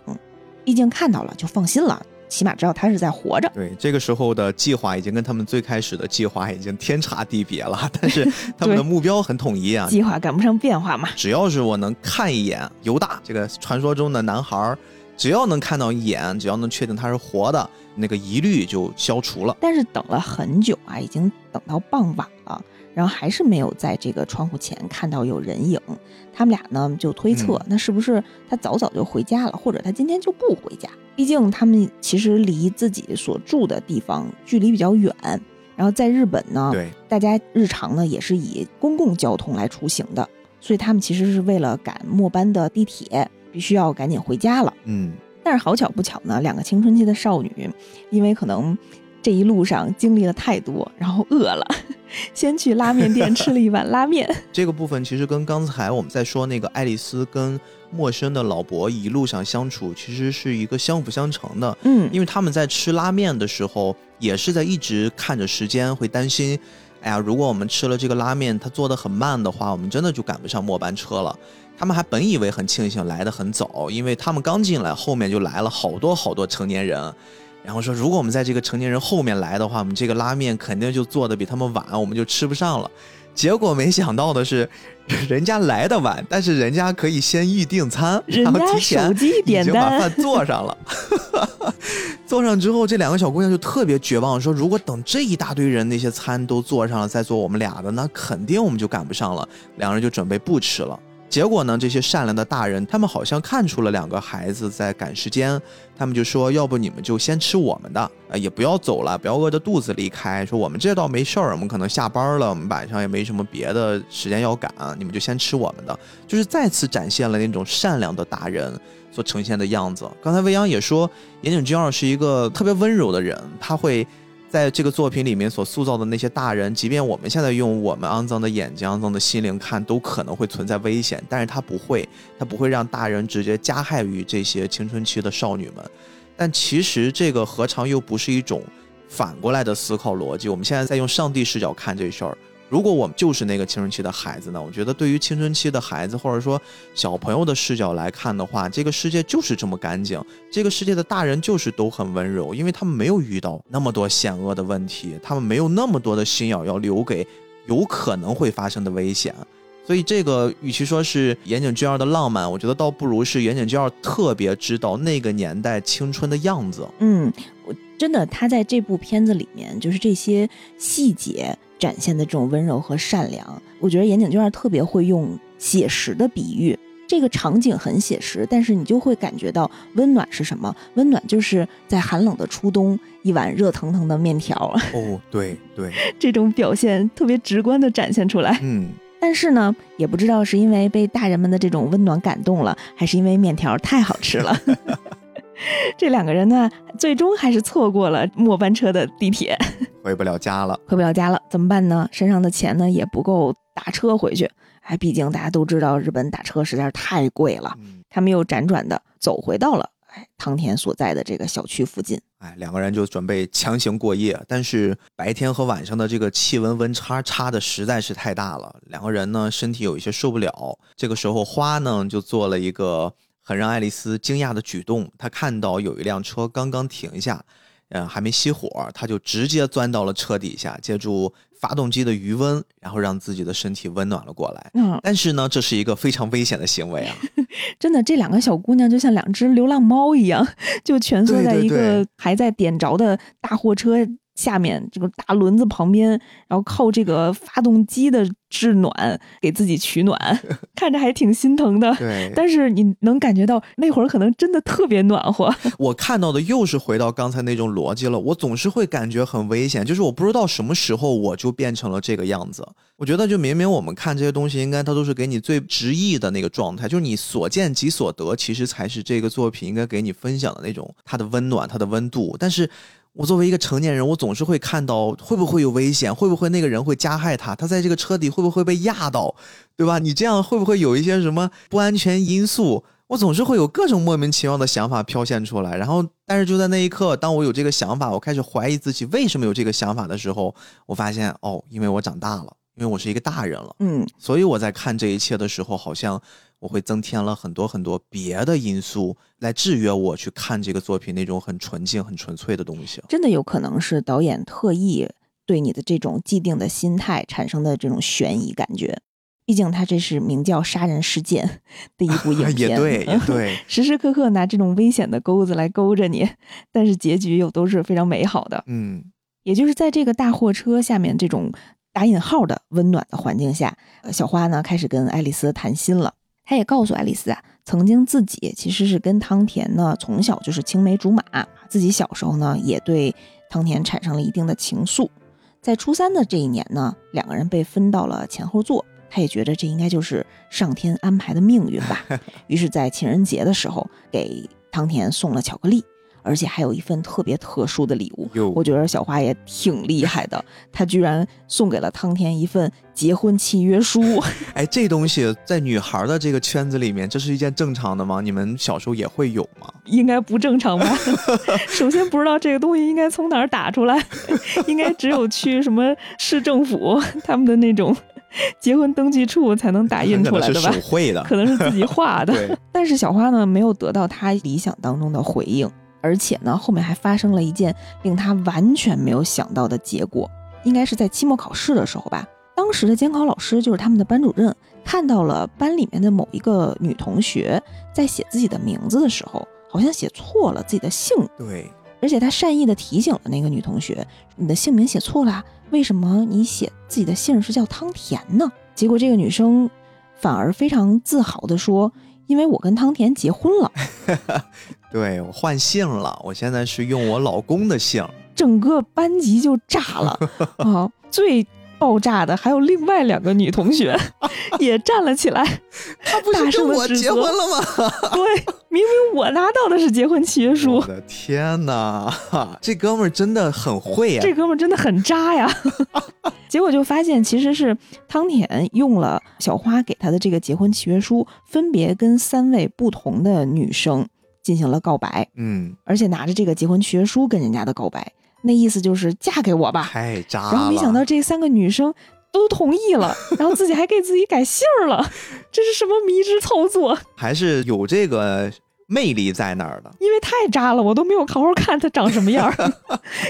毕竟看到了就放心了，起码知道他是在活着。对，这个时候的计划已经跟他们最开始的计划已经天差地别了，但是他们的目标很统一啊，计划赶不上变化嘛。只要是我能看一眼犹大这个传说中的男孩儿，只要能看到一眼，只要能确定他是活的，那个疑虑就消除了。但是等了很久啊，已经等到傍晚了，然后还是没有在这个窗户前看到有人影。他们俩呢就推测嗯，那是不是他早早就回家了，或者他今天就不回家？毕竟他们其实离自己所住的地方距离比较远。然后在日本呢，对，大家日常呢也是以公共交通来出行的，所以他们其实是为了赶末班的地铁，必须要赶紧回家了。嗯，但是好巧不巧呢，两个青春期的少女，因为可能这一路上经历了太多，然后饿了，先去拉面店吃了一碗拉面。这个部分其实跟刚才我们在说那个爱丽丝跟陌生的老伯一路上相处，其实是一个相辅相成的。嗯，因为他们在吃拉面的时候，也是在一直看着时间，会担心，哎呀，如果我们吃了这个拉面，它做的很慢的话，我们真的就赶不上末班车了。他们还本以为很庆幸来的很早，因为他们刚进来，后面就来了好多好多成年人，然后说如果我们在这个成年人后面来的话，我们这个拉面肯定就做的比他们晚，我们就吃不上了。结果没想到的是，人家来的晚，但是人家可以先预订餐，然后 提前已经把饭，做上了。做上之后，这两个小姑娘就特别绝望，说如果等这一大堆人那些餐都做上了，再做我们俩的，那肯定我们就赶不上了。两人就准备不吃了。结果呢，这些善良的大人，他们好像看出了两个孩子在赶时间，他们就说：“要不你们就先吃我们的，啊，也不要走了，不要饿着肚子离开。说我们这倒没事儿，我们可能下班了，我们晚上也没什么别的时间要赶，你们就先吃我们的。”就是再次展现了那种善良的大人所呈现的样子。刚才未央也说，岩井俊二是一个特别温柔的人，他会。在这个作品里面所塑造的那些大人，即便我们现在用我们肮脏的眼睛、肮脏的心灵看，都可能会存在危险。但是他不会，他不会让大人直接加害于这些青春期的少女们。但其实这个何尝又不是一种反过来的思考逻辑？我们现在在用上帝视角看这事儿。如果我们就是那个青春期的孩子呢？我觉得对于青春期的孩子或者说小朋友的视角来看的话，这个世界就是这么干净，这个世界的大人就是都很温柔，因为他们没有遇到那么多险恶的问题，他们没有那么多的心眼要留给有可能会发生的危险。所以这个与其说是岩井俊二的浪漫，我觉得倒不如是岩井俊二特别知道那个年代青春的样子。嗯，我真的他在这部片子里面就是这些细节。展现的这种温柔和善良，我觉得岩井俊二特别会用写实的比喻。这个场景很写实，但是你就会感觉到温暖是什么？温暖就是在寒冷的初冬，一碗热腾腾的面条。哦，对对，这种表现特别直观的展现出来。嗯，但是呢，也不知道是因为被大人们的这种温暖感动了，还是因为面条太好吃了。这两个人呢，最终还是错过了末班车的地铁，回不了家了。回不了家了，怎么办呢？身上的钱呢也不够打车回去。哎，毕竟大家都知道，日本打车实在是太贵了。他们又辗转的走回到了哎汤田所在的这个小区附近。哎，两个人就准备强行过夜，但是白天和晚上的这个气温温差差的实在是太大了，两个人呢身体有一些受不了。这个时候，花呢就做了一个。很让爱丽丝惊讶的举动，她看到有一辆车刚刚停下，嗯，还没熄火，她就直接钻到了车底下，借助发动机的余温，然后让自己的身体温暖了过来。嗯，但是呢，这是一个非常危险的行为啊！真的，这两个小姑娘就像两只流浪猫一样，就蜷缩在一个还在点着的大货车。下面这个大轮子旁边，然后靠这个发动机的制暖给自己取暖，看着还挺心疼的。对，但是你能感觉到那会儿可能真的特别暖和。我看到的又是回到刚才那种逻辑了，我总是会感觉很危险，就是我不知道什么时候我就变成了这个样子。我觉得就明明我们看这些东西，应该它都是给你最直译的那个状态，就是你所见即所得，其实才是这个作品应该给你分享的那种它的温暖、它的温度，但是。我作为一个成年人，我总是会看到会不会有危险，会不会那个人会加害他，他在这个车底会不会被压到，对吧？你这样会不会有一些什么不安全因素？我总是会有各种莫名其妙的想法飘现出来。然后，但是就在那一刻，当我有这个想法，我开始怀疑自己为什么有这个想法的时候，我发现哦，因为我长大了，因为我是一个大人了。嗯，所以我在看这一切的时候，好像。我会增添了很多很多别的因素来制约我去看这个作品那种很纯净、很纯粹的东西。真的有可能是导演特意对你的这种既定的心态产生的这种悬疑感觉。毕竟他这是名叫《杀人事件》的一部影 片，也对，也对，时时刻刻拿这种危险的钩子来勾着你，但是结局又都是非常美好的。嗯，也就是在这个大货车下面这种打引号的温暖的环境下，小花呢开始跟爱丽丝谈心了。他也告诉爱丽丝啊，曾经自己其实是跟汤田呢从小就是青梅竹马，自己小时候呢也对汤田产生了一定的情愫。在初三的这一年呢，两个人被分到了前后座，他也觉得这应该就是上天安排的命运吧。于是，在情人节的时候给汤田送了巧克力。而且还有一份特别特殊的礼物，我觉得小花也挺厉害的，她居然送给了汤田一份结婚契约书。哎，这东西在女孩的这个圈子里面，这是一件正常的吗？你们小时候也会有吗？应该不正常吧？首先不知道这个东西应该从哪儿打出来，应该只有去什么市政府他们的那种结婚登记处才能打印出来的吧？手绘的，可能是自己画的。但是小花呢，没有得到她理想当中的回应。而且呢，后面还发生了一件令他完全没有想到的结果，应该是在期末考试的时候吧。当时的监考老师就是他们的班主任，看到了班里面的某一个女同学在写自己的名字的时候，好像写错了自己的姓。对，而且他善意的提醒了那个女同学：“你的姓名写错了，为什么你写自己的姓是叫汤田呢？”结果这个女生反而非常自豪的说：“因为我跟汤田结婚了。对我换姓了，我现在是用我老公的姓。”整个班级就炸了 啊！最爆炸的还有另外两个女同学 也站了起来，她不是跟我结婚了吗？对，明明我拿到的是结婚契约书我，的天哪，这哥们儿真的很会呀、这哥们儿真的很渣呀！结果就发现，其实是汤田用了小花给他的这个结婚契约书，分别跟三位不同的女生进行了告白，嗯，而且拿着这个结婚契约书跟人家的告白，那意思就是嫁给我吧。太渣了。然后没想到这三个女生都同意了，然后自己还给自己改姓儿了，这是什么迷之操作？还是有这个魅力在那儿的。因为太渣了，我都没有好好看他长什么样儿，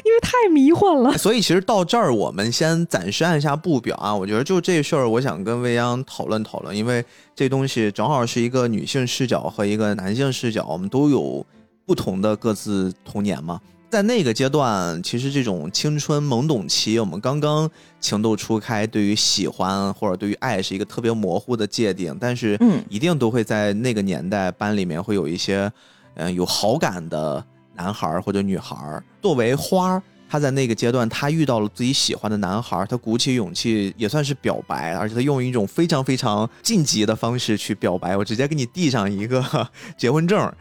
因为太迷幻了。所以其实到这儿，我们先暂时按下不表啊。我觉得就这事儿，我想跟未央讨论讨论，因为这东西正好是一个女性视角和一个男性视角，我们都有不同的各自童年嘛。在那个阶段，其实这种青春懵懂期，我们刚刚情窦初开，对于喜欢或者对于爱是一个特别模糊的界定，但是嗯一定都会在那个年代班里面会有一些，嗯、有好感的男孩儿或者女孩儿。作为花儿，她在那个阶段，她遇到了自己喜欢的男孩儿，他鼓起勇气也算是表白，而且她用一种非常非常晋级的方式去表白，我直接给你递上一个 结婚证儿。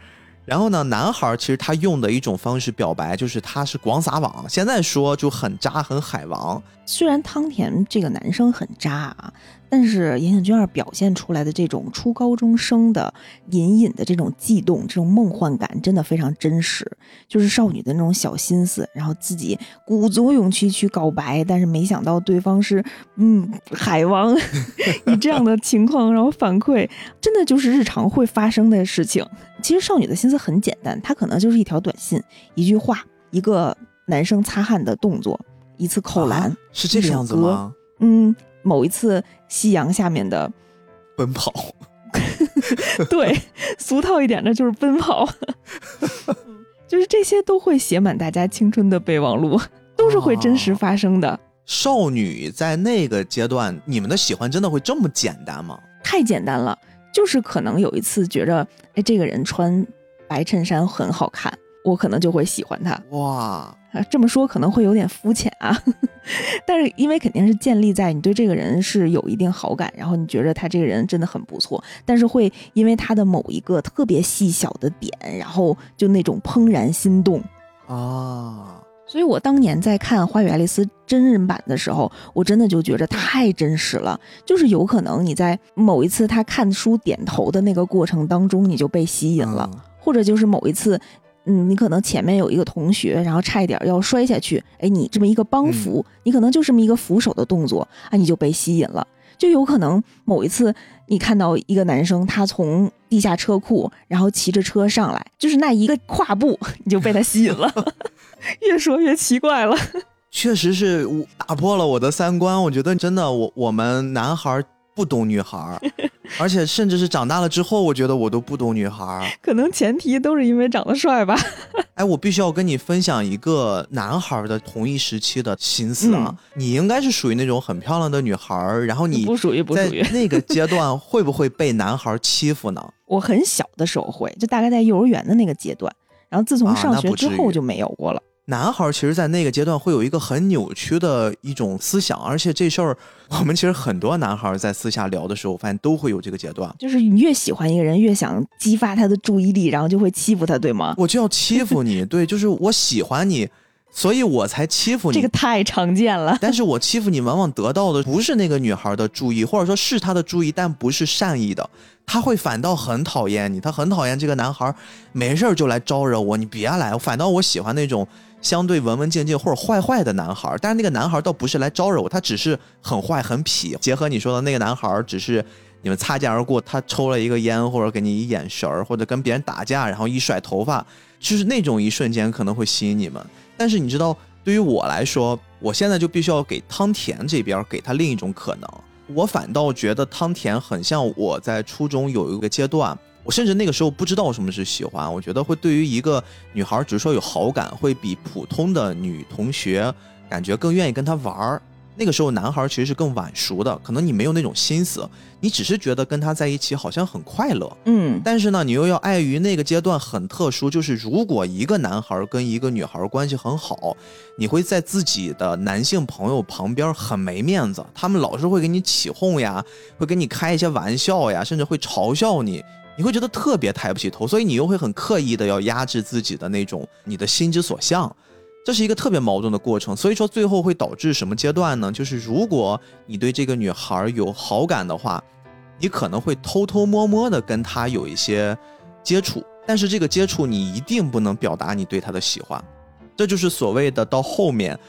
然后呢，男孩儿其实他用的一种方式表白，就是他是广撒网，现在说就很渣很海王，虽然汤田这个男生很渣啊，但是岩井俊二表现出来的这种初高中生的隐隐的这种悸动、这种梦幻感，真的非常真实，就是少女的那种小心思，然后自己鼓足勇气去告白，但是没想到对方是嗯海王，以这样的情况然后反馈，真的就是日常会发生的事情。其实少女的心思很简单，她可能就是一条短信、一句话、一个男生擦汗的动作、一次扣篮。啊是这个样子吗？嗯，某一次夕阳下面的，奔跑。对，俗套一点的就是奔跑，就是这些都会写满大家青春的备忘录，都是会真实发生的。少女在那个阶段，你们的喜欢真的会这么简单吗？太简单了，就是可能有一次觉着，哎，这个人穿白衬衫很好看，我可能就会喜欢他。哇，啊，这么说可能会有点肤浅啊，但是因为肯定是建立在你对这个人是有一定好感，然后你觉得他这个人真的很不错，但是会因为他的某一个特别细小的点，然后就那种怦然心动。啊，所以我当年在看《花与爱丽丝》真人版的时候，我真的就觉得太真实了。就是有可能你在某一次他看书点头的那个过程当中，你就被吸引了，嗯或者就是某一次，嗯，你可能前面有一个同学，然后差一点要摔下去，哎，你这么一个帮扶，你可能就这么一个扶手的动作，啊，你就被吸引了。就有可能某一次你看到一个男生，他从地下车库，然后骑着车上来，就是那一个跨步，你就被他吸引了。越说越奇怪了。确实是我打破了我的三观。我觉得真的，我我们男孩儿不懂女孩儿，而且甚至是长大了之后，我觉得我都不懂女孩儿。可能前提都是因为长得帅吧。哎，我必须要跟你分享一个男孩儿的同一时期的心思啊！你应该是属于那种很漂亮的女孩儿，然后你不属于，不在属于。那个阶段会不会被男孩儿欺负呢？我很小的时候会，就大概在幼儿园的那个阶段，然后自从啊上学之后就没有过了。男孩儿其实，在那个阶段会有一个很扭曲的一种思想，而且这事儿，我们其实很多男孩儿在私下聊的时候，我发现都会有这个阶段。就是你越喜欢一个人，越想激发他的注意力，然后就会欺负他，对吗？我就要欺负你，对，就是我喜欢你，所以我才欺负你。这个太常见了。但是我欺负你，往往得到的不是那个女孩的注意，或者说是她的注意，但不是善意的。他会反倒很讨厌你，他很讨厌这个男孩，没事儿就来招惹我，你别来。反倒我喜欢那种相对文文静静或者坏坏的男孩，但是那个男孩倒不是来招惹我，他只是很坏很痞。结合你说的那个男孩，只是你们擦肩而过，他抽了一个烟，或者给你一眼神儿，或者跟别人打架，然后一甩头发，就是那种一瞬间可能会吸引你们。但是你知道，对于我来说，我现在就必须要给汤田这边给他另一种可能。我反倒觉得汤田很像我在初中有一个阶段，我甚至那个时候不知道什么是喜欢，我觉得会对于一个女孩只是说有好感，会比普通的女同学感觉更愿意跟她玩儿。那个时候男孩其实是更晚熟的，可能你没有那种心思，你只是觉得跟他在一起好像很快乐。嗯，但是呢，你又要碍于那个阶段很特殊，就是如果一个男孩跟一个女孩关系很好，你会在自己的男性朋友旁边很没面子，他们老是会给你起哄呀，会跟你开一些玩笑呀，甚至会嘲笑你，你会觉得特别抬不起头，所以你又会很刻意的要压制自己的那种你的心之所向。这是一个特别矛盾的过程，所以说最后会导致什么阶段呢？就是如果你对这个女孩有好感的话，你可能会偷偷摸摸的跟她有一些接触，但是这个接触你一定不能表达你对她的喜欢，这就是所谓的到后面。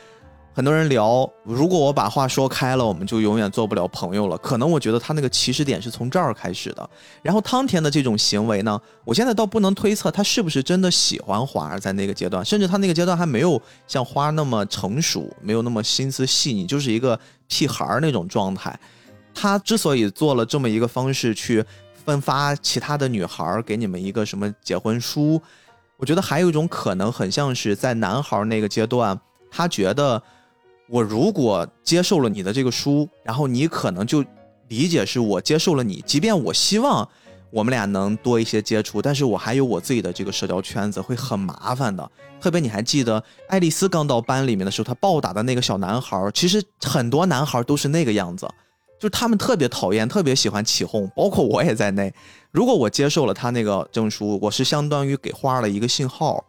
很多人聊，如果我把话说开了，我们就永远做不了朋友了。可能我觉得他那个起始点是从这儿开始的。然后汤田的这种行为呢，我现在倒不能推测他是不是真的喜欢花儿，在那个阶段，甚至他那个阶段还没有像花儿那么成熟，没有那么心思细腻，就是一个屁孩儿那种状态。他之所以做了这么一个方式去分发其他的女孩儿给你们一个什么结婚书，我觉得还有一种可能，很像是在男孩儿那个阶段，他觉得。我如果接受了你的这个书，然后你可能就理解是我接受了你，即便我希望我们俩能多一些接触，但是我还有我自己的这个社交圈子，会很麻烦的。特别你还记得爱丽丝刚到班里面的时候，她暴打的那个小男孩，其实很多男孩都是那个样子，就是他们特别讨厌，特别喜欢起哄，包括我也在内。如果我接受了他那个证书，我是相当于给花了一个信号。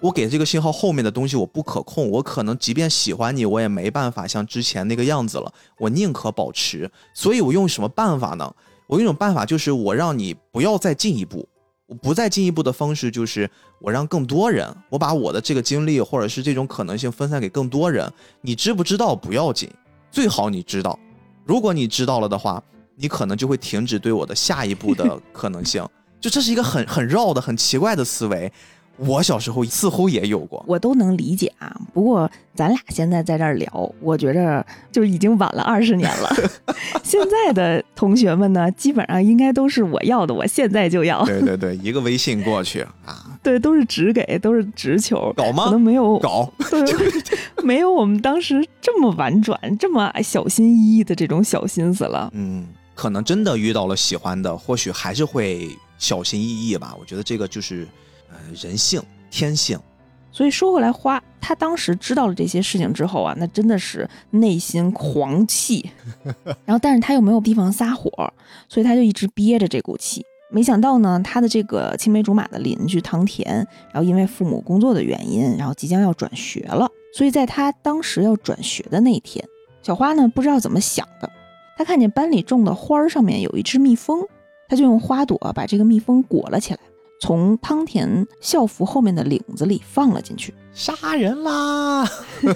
我给这个信号后面的东西我不可控，我可能即便喜欢你，我也没办法像之前那个样子了。我宁可保持，所以我用什么办法呢？我用一种办法就是我让你不要再进一步，我不再进一步的方式就是我让更多人，我把我的这个经历或者是这种可能性分散给更多人。你知不知道不要紧，最好你知道。如果你知道了的话，你可能就会停止对我的下一步的可能性。就这是一个很很绕的、很奇怪的思维。我小时候似乎也有过，我都能理解啊。不过咱俩现在在这儿聊，我觉着就已经晚了二十年了。现在的同学们呢，基本上应该都是我要的，我现在就要。对对对，一个微信过去啊，对，都是直给，都是直球，搞吗？可能没有搞，对，没有我们当时这么婉转、这么小心翼翼的这种小心思了。嗯，可能真的遇到了喜欢的，或许还是会小心翼翼吧。我觉得这个就是。呃，人性天性，所以说回来，花他当时知道了这些事情之后啊，那真的是内心狂气，然后但是他又没有地方撒火，所以他就一直憋着这股气。没想到呢，他的这个青梅竹马的邻居唐田，然后因为父母工作的原因，然后即将要转学了，所以在他当时要转学的那天，小花呢不知道怎么想的，他看见班里种的花儿上面有一只蜜蜂，他就用花朵把这个蜜蜂裹了起来。从汤田校服后面的领子里放了进去，杀人啦！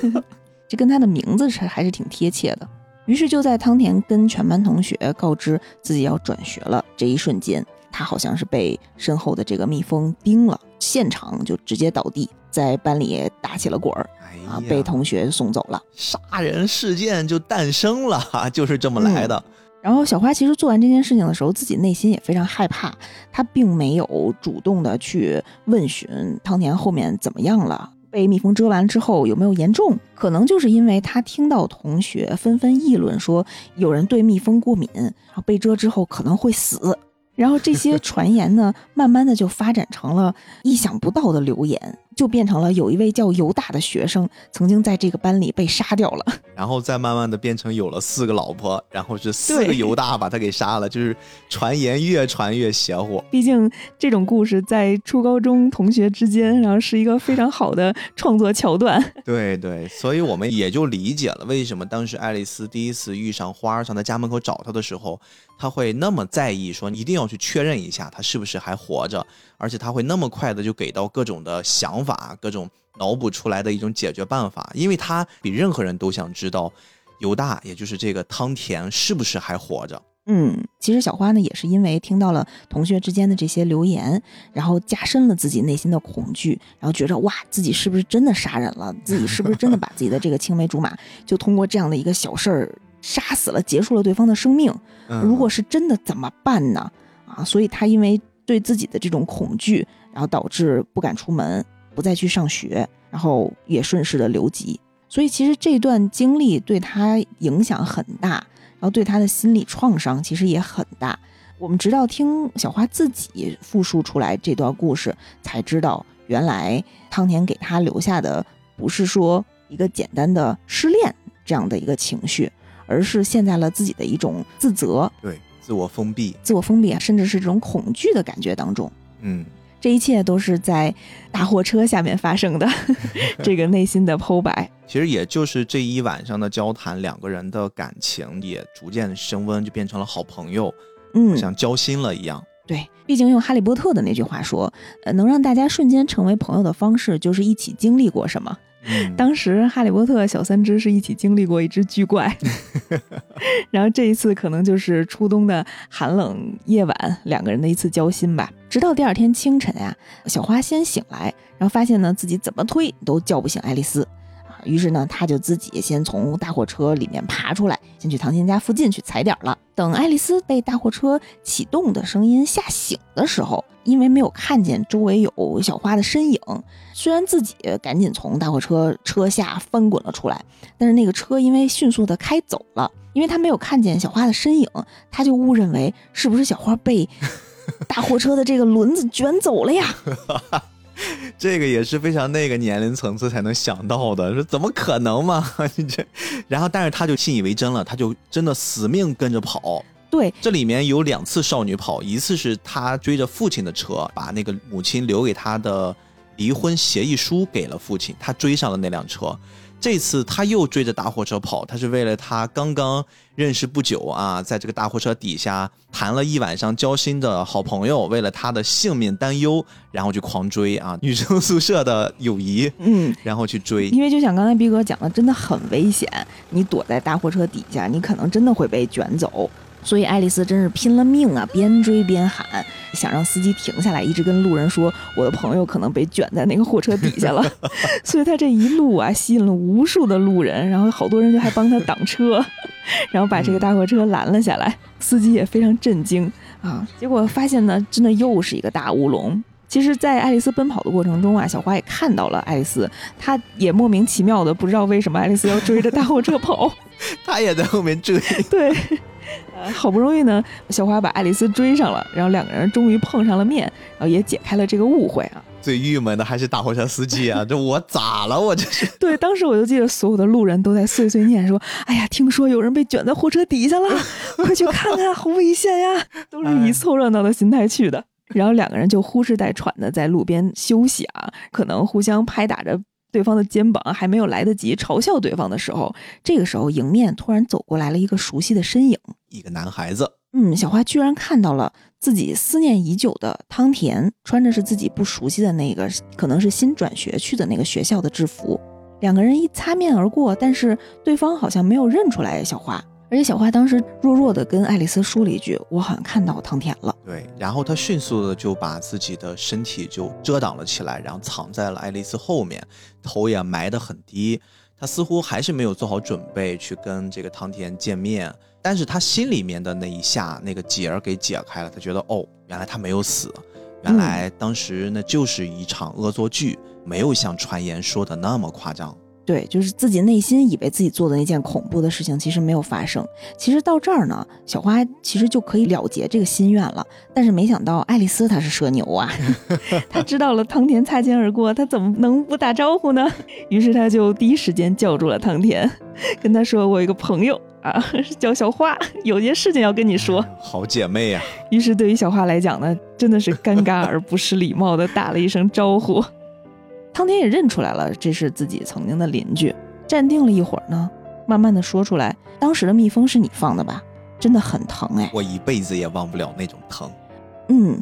这跟他的名字是还是挺贴切的。于是就在汤田跟全班同学告知自己要转学了这一瞬间，他好像是被身后的这个蜜蜂叮了，现场就直接倒地，在班里打起了滚儿，啊，被同学送走了。杀人事件就诞生了，就是这么来的。然后小花其实做完这件事情的时候，自己内心也非常害怕。她并没有主动的去问询汤田后面怎么样了，被蜜蜂蛰完之后有没有严重？可能就是因为她听到同学纷纷议论说有人对蜜蜂过敏，然后被蛰之后可能会死。然后这些传言呢，慢慢的就发展成了意想不到的流言。就变成了有一位叫犹大的学生曾经在这个班里被杀掉了，然后再慢慢的变成有了四个老婆，然后是四个犹大把他给杀了，就是传言越传越邪乎。毕竟这种故事在初高中同学之间，然后是一个非常好的创作桥段。对对，所以我们也就理解了为什么当时爱丽丝第一次遇上花儿，上在家门口找他的时候，他会那么在意，说一定要去确认一下他是不是还活着，而且他会那么快的就给到各种的想。法各种脑补出来的一种解决办法，因为他比任何人都想知道犹大，也就是这个汤田是不是还活着。嗯，其实小花呢也是因为听到了同学之间的这些留言，然后加深了自己内心的恐惧，然后觉着哇，自己是不是真的杀人了？自己是不是真的把自己的这个青梅竹马就通过这样的一个小事儿杀死了，结束了对方的生命？如果是真的怎么办呢？啊，所以他因为对自己的这种恐惧，然后导致不敢出门。不再去上学，然后也顺势的留级。所以其实这段经历对他影响很大，然后对他的心理创伤其实也很大。我们直到听小花自己复述出来这段故事，才知道原来汤田给他留下的不是说一个简单的失恋这样的一个情绪，而是陷在了自己的一种自责、对，自我封闭，自我封闭啊，甚至是这种恐惧的感觉当中。嗯，这一切都是在大货车下面发生的，这个内心的剖白。其实也就是这一晚上的交谈，两个人的感情也逐渐升温，就变成了好朋友，嗯，像交心了一样。对，毕竟用哈利波特的那句话说，呃，能让大家瞬间成为朋友的方式，就是一起经历过什么。嗯，当时哈利波特小三只是一起经历过一只巨怪，然后这一次可能就是初冬的寒冷夜晚，两个人的一次交心吧。直到第二天清晨呀、小花先醒来，然后发现呢自己怎么推都叫不醒爱丽丝。啊，于是呢他就自己先从大货车里面爬出来，先去唐鑫家附近去踩点了。等爱丽丝被大货车启动的声音吓醒的时候，因为没有看见周围有小花的身影，虽然自己赶紧从大货车车下翻滚了出来，但是那个车因为迅速的开走了，因为他没有看见小花的身影，他就误认为是不是小花被 大货车的这个轮子卷走了呀？这个也是非常那个年龄层次才能想到的，说怎么可能嘛？你这，然后但是他就信以为真了，他就真的死命跟着跑。对，这里面有两次少女跑，一次是他追着父亲的车，把那个母亲留给他的离婚协议书给了父亲，他追上了那辆车。这次他又追着大货车跑，他是为了他刚刚认识不久啊，在这个大货车底下谈了一晚上交心的好朋友，为了他的性命担忧，然后去狂追啊，女生宿舍的友谊，嗯，然后去追。因为就像刚才逼哥讲的，真的很危险，你躲在大货车底下，你可能真的会被卷走。所以爱丽丝真是拼了命啊，边追边喊，想让司机停下来，一直跟路人说我的朋友可能被卷在那个货车底下了。所以他这一路啊，吸引了无数的路人，然后好多人就还帮他挡车，然后把这个大货车拦了下来。司机也非常震惊啊，结果发现呢，真的又是一个大乌龙。其实，在爱丽丝奔跑的过程中啊，小花也看到了爱丽丝，她也莫名其妙的不知道为什么爱丽丝要追着大货车跑。她也在后面追，对，呃，好不容易呢，小花把爱丽丝追上了，然后两个人终于碰上了面，然后也解开了这个误会啊。最郁闷的还是大货车司机啊！这我咋了？我这是 对，当时我就记得所有的路人都在碎碎念说：“哎呀，听说有人被卷在货车底下了，快去看看，好危险呀！”都是以凑热闹的心态去的。然后两个人就呼哧带喘的在路边休息啊，可能互相拍打着对方的肩膀，还没有来得及嘲笑对方的时候，这个时候迎面突然走过来了一个熟悉的身影。一个男孩子，嗯，小花居然看到了自己思念已久的汤田，穿着是自己不熟悉的那个，可能是新转学去的那个学校的制服。两个人一擦面而过，但是对方好像没有认出来小花，而且小花当时弱弱的跟爱丽丝说了一句：“我好像看到汤田了。对，然后她迅速的就把自己的身体就遮挡了起来，然后藏在了爱丽丝后面，头也埋得很低。她似乎还是没有做好准备去跟这个汤田见面，但是他心里面的那一下那个结儿给解开了，他觉得哦，原来他没有死，原来当时那就是一场恶作剧，没有像传言说的那么夸张。对，就是自己内心以为自己做的那件恐怖的事情，其实没有发生。其实到这儿呢，小花其实就可以了结这个心愿了。但是没想到爱丽丝她是社牛啊，她知道了汤田擦肩而过，她怎么能不打招呼呢？于是她就第一时间叫住了汤田，跟他说：“我有一个朋友啊，叫小花，有件事情要跟你说。”好姐妹呀、于是对于小花来讲呢，真的是尴尬而不失礼貌的打了一声招呼。汤田也认出来了，这是自己曾经的邻居。站定了一会儿呢，慢慢的说出来：“当时的蜜蜂是你放的吧？真的很疼哎。我一辈子也忘不了那种疼。”嗯。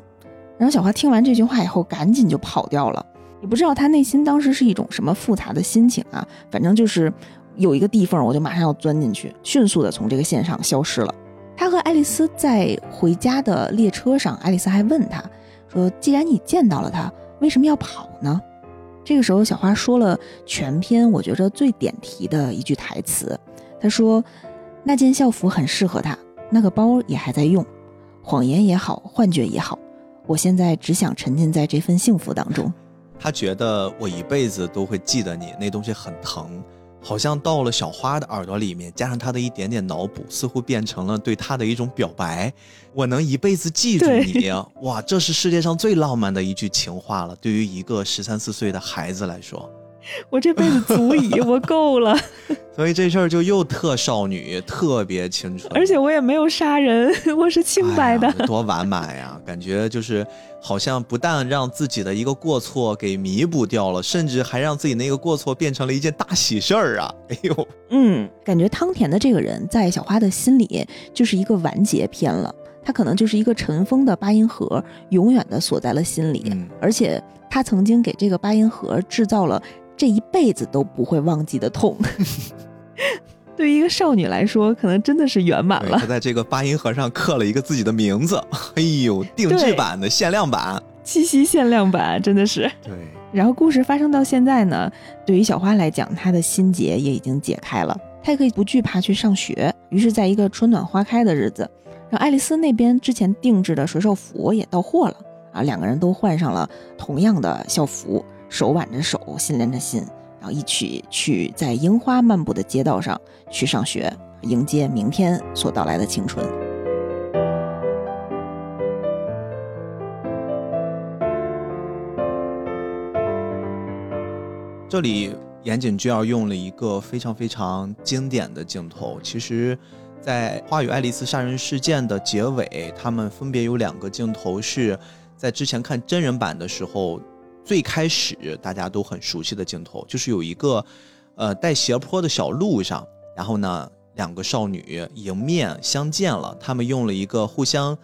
然后小花听完这句话以后，赶紧就跑掉了。也不知道她内心当时是一种什么复杂的心情啊，反正就是有一个地缝，我就马上要钻进去，迅速的从这个线上消失了。她和爱丽丝在回家的列车上，爱丽丝还问她说：“既然你见到了他，为什么要跑呢？”这个时候，小花说了全篇我觉着最点题的一句台词，她说：“那件校服很适合她，那个包也还在用，谎言也好，幻觉也好，我现在只想沉浸在这份幸福当中。他觉得我一辈子都会记得你，那东西很疼，好像到了小花的耳朵里面，加上她的一点点脑补，似乎变成了对她的一种表白。我能一辈子记住你，哇，这是世界上最浪漫的一句情话了。对于一个十三四岁的孩子来说，我这辈子足矣，我够了，所以这事儿就又特少女，特别青春，而且我也没有杀人，我是清白的。哎多完满呀！感觉就是好像不但让自己的一个过错给弥补掉了，甚至还让自己那个过错变成了一件大喜事儿啊！哎呦，嗯，感觉汤田的这个人在小花的心里就是一个完结篇了，他可能就是一个尘封的八音盒，永远的锁在了心里，嗯而且他曾经给这个八音盒制造了这一辈子都不会忘记的痛。对于一个少女来说，可能真的是圆满，了她。在这个八音盒上刻了一个自己的名字，哎呦，定制版的限量版，七夕限量版真的是。对，然后故事发生到现在呢，对于小花来讲，她的心结也已经解开了，她也可以不惧怕去上学。于是，在一个春暖花开的日子，然后爱丽丝那边之前定制的水手服也到货了啊，两个人都换上了同样的校服，手挽着手，心连着心，然后一起去在樱花漫步的街道上去上学，迎接明天所到来的青春。这里岩井俊二用了一个非常非常经典的镜头。其实，在《花与爱丽丝杀人事件》的结尾，他们分别有两个镜头是在之前看真人版的时候，最开始大家都很熟悉的镜头，就是有一个呃带斜坡的小路上，然后呢，两个少女迎面相见了，他们用了一个互相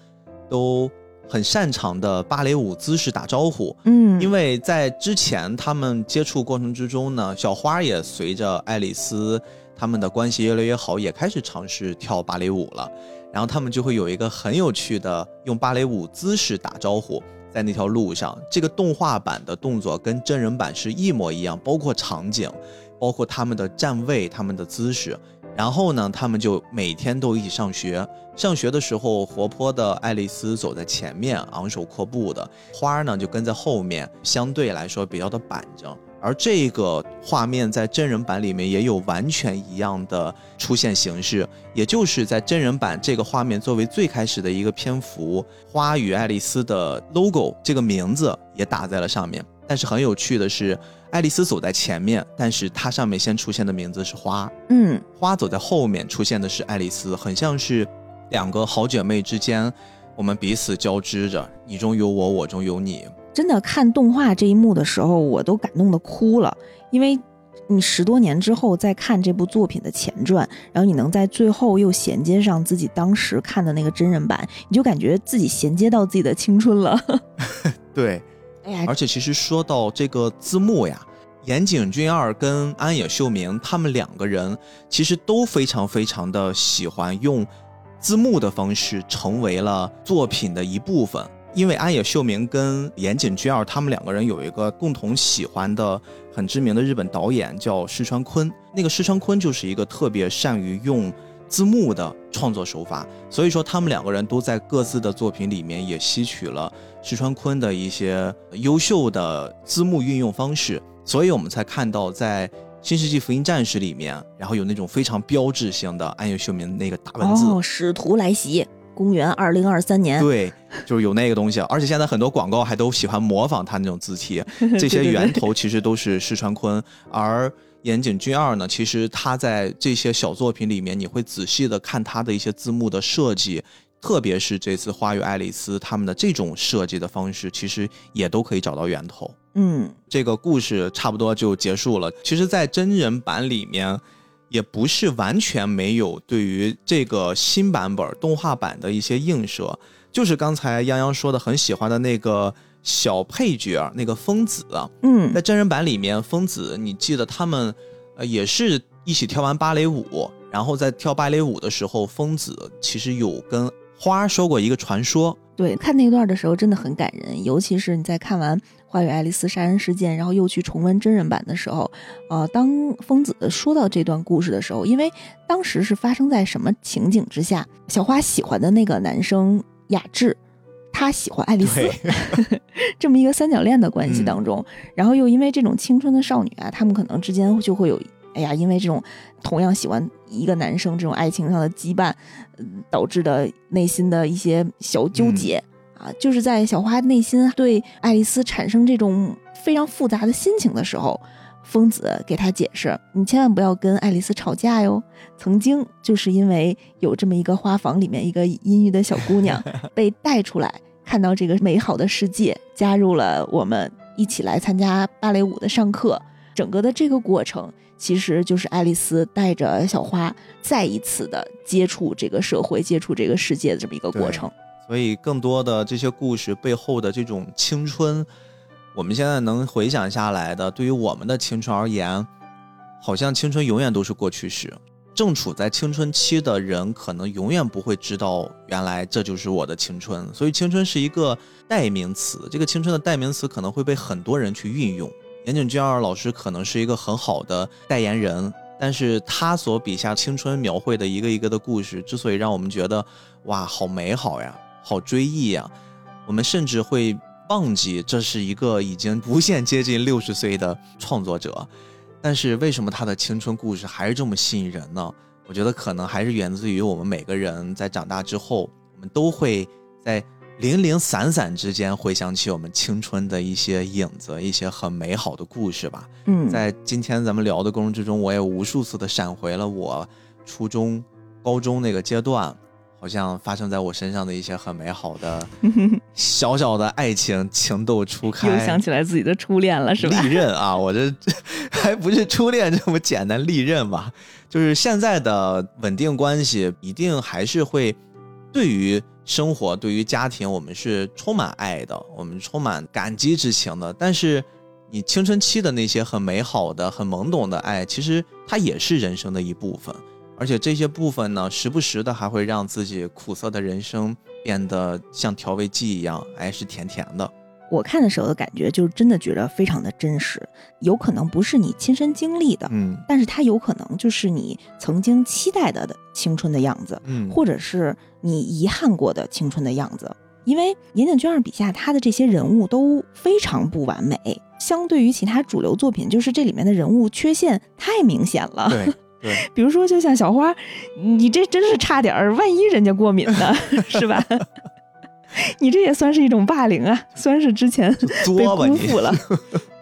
都很擅长的芭蕾舞姿势打招呼。嗯，因为在之前他们接触过程之中呢，小花也随着爱丽丝他们的关系越来越好，也开始尝试跳芭蕾舞了。然后他们就会有一个很有趣的用芭蕾舞姿势打招呼，在那条路上。这个动画版的动作跟真人版是一模一样，包括场景，包括他们的站位、他们的姿势。然后呢，他们就每天都一起上学。上学的时候，活泼的爱丽丝走在前面，昂首阔步的；花儿呢就跟在后面，相对来说比较的板正。而这个画面在真人版里面也有完全一样的出现形式，也就是在真人版这个画面作为最开始的一个篇幅，花与爱丽丝的 logo 这个名字也打在了上面。但是很有趣的是，爱丽丝走在前面，但是它上面先出现的名字是花，嗯，花走在后面出现的是爱丽丝，很像是两个好姐妹之间，我们彼此交织着，你中有我，我中有你。真的看动画这一幕的时候，我都感动的哭了，因为你十多年之后再看这部作品的前传，然后你能在最后又衔接上自己当时看的那个真人版，你就感觉自己衔接到自己的青春了。对，哎呀而，且其实说到这个字幕呀，岩井俊二跟安野秀明他们两个人其实都非常非常的喜欢用字幕的方式成为了作品的一部分。因为安野秀明跟岩井俊二他们两个人有一个共同喜欢的很知名的日本导演叫石川昆，那个石川昆就是一个特别善于用字幕的创作手法，所以说他们两个人都在各自的作品里面也吸取了石川昆的一些优秀的字幕运用方式，所以我们才看到在《新世纪福音战士》里面，然后有那种非常标志性的安野秀明那个大文字。哦，使徒来袭，公元二零二三年，对，就是有那个东西，而且现在很多广告还都喜欢模仿他那种字体，这些源头其实都是石川昆，而岩井俊二呢，其实他在这些小作品里面，你会仔细的看他的一些字幕的设计，特别是这次《花与爱丽丝》他们的这种设计的方式，其实也都可以找到源头。嗯，这个故事差不多就结束了。其实，在真人版里面，也不是完全没有对于这个新版本动画版的一些映射，就是刚才泱泱说的很喜欢的那个小配角，那个疯子啊，嗯。在真人版里面，疯子，你记得他们呃也是一起跳完芭蕾舞，然后在跳芭蕾舞的时候，疯子其实有跟花说过一个传说，对，看那段的时候真的很感人，尤其是你在看完《花与爱丽丝杀人事件》，然后又去重温真人版的时候，呃，当疯子说到这段故事的时候，因为当时是发生在什么情景之下？小花喜欢的那个男生雅致，他喜欢爱丽丝，这么一个三角恋的关系当中，然后又因为这种青春的少女啊，他们可能之间就会有。哎呀，因为这种同样喜欢一个男生这种爱情上的羁绊，嗯导致的内心的一些小纠结、啊，就是在小花内心对爱丽丝产生这种非常复杂的心情的时候，疯子给她解释：“你千万不要跟爱丽丝吵架哟。曾经就是因为有这么一个花房里面一个阴郁的小姑娘 被带出来，看到这个美好的世界，加入了我们一起来参加芭蕾舞的上课。整个的这个过程，其实就是爱丽丝带着小花再一次的接触这个社会、接触这个世界的这么一个过程。所以更多的这些故事背后的这种青春，我们现在能回想下来的，对于我们的青春而言，好像青春永远都是过去式。正处在青春期的人，可能永远不会知道，原来这就是我的青春。所以，青春是一个代名词，这个青春的代名词可能会被很多人去运用。岩井俊二老师可能是一个很好的代言人，但是他所笔下青春描绘的一个一个的故事，之所以让我们觉得哇，好美好呀，好追忆呀，我们甚至会忘记这是一个已经无限接近六十岁的创作者。但是为什么他的青春故事还是这么吸引人呢？我觉得可能还是源自于我们每个人在长大之后，我们都会在零零散散之间回想起我们青春的一些影子，一些很美好的故事吧。嗯，在今天咱们聊的过程之中，我也无数次的闪回了我初中、高中那个阶段，好像发生在我身上的一些很美好的 小小的爱情情窦初开。又想起来自己的初恋了，是吧？利刃啊，我这 还不是初恋这么简单，利刃吧。就是现在的稳定关系，一定还是会对于生活、对于家庭，我们是充满爱的，我们充满感激之情的。但是，你青春期的那些很美好的、很懵懂的爱，其实它也是人生的一部分。而且这些部分呢，时不时的还会让自己苦涩的人生变得像调味剂一样，哎，是甜甜的。我看的时候的感觉，就是真的觉得非常的真实，有可能不是你亲身经历的，嗯但是它有可能就是你曾经期待的的青春的样子，嗯，或者是你遗憾过的青春的样子。因为岩井俊二笔下他的这些人物都非常不完美，相对于其他主流作品，就是这里面的人物缺陷太明显了。对对，比如说，就像小花，你这真是差点儿，万一人家过敏呢，是吧？你这也算是一种霸凌啊，算是之前被。辜负了。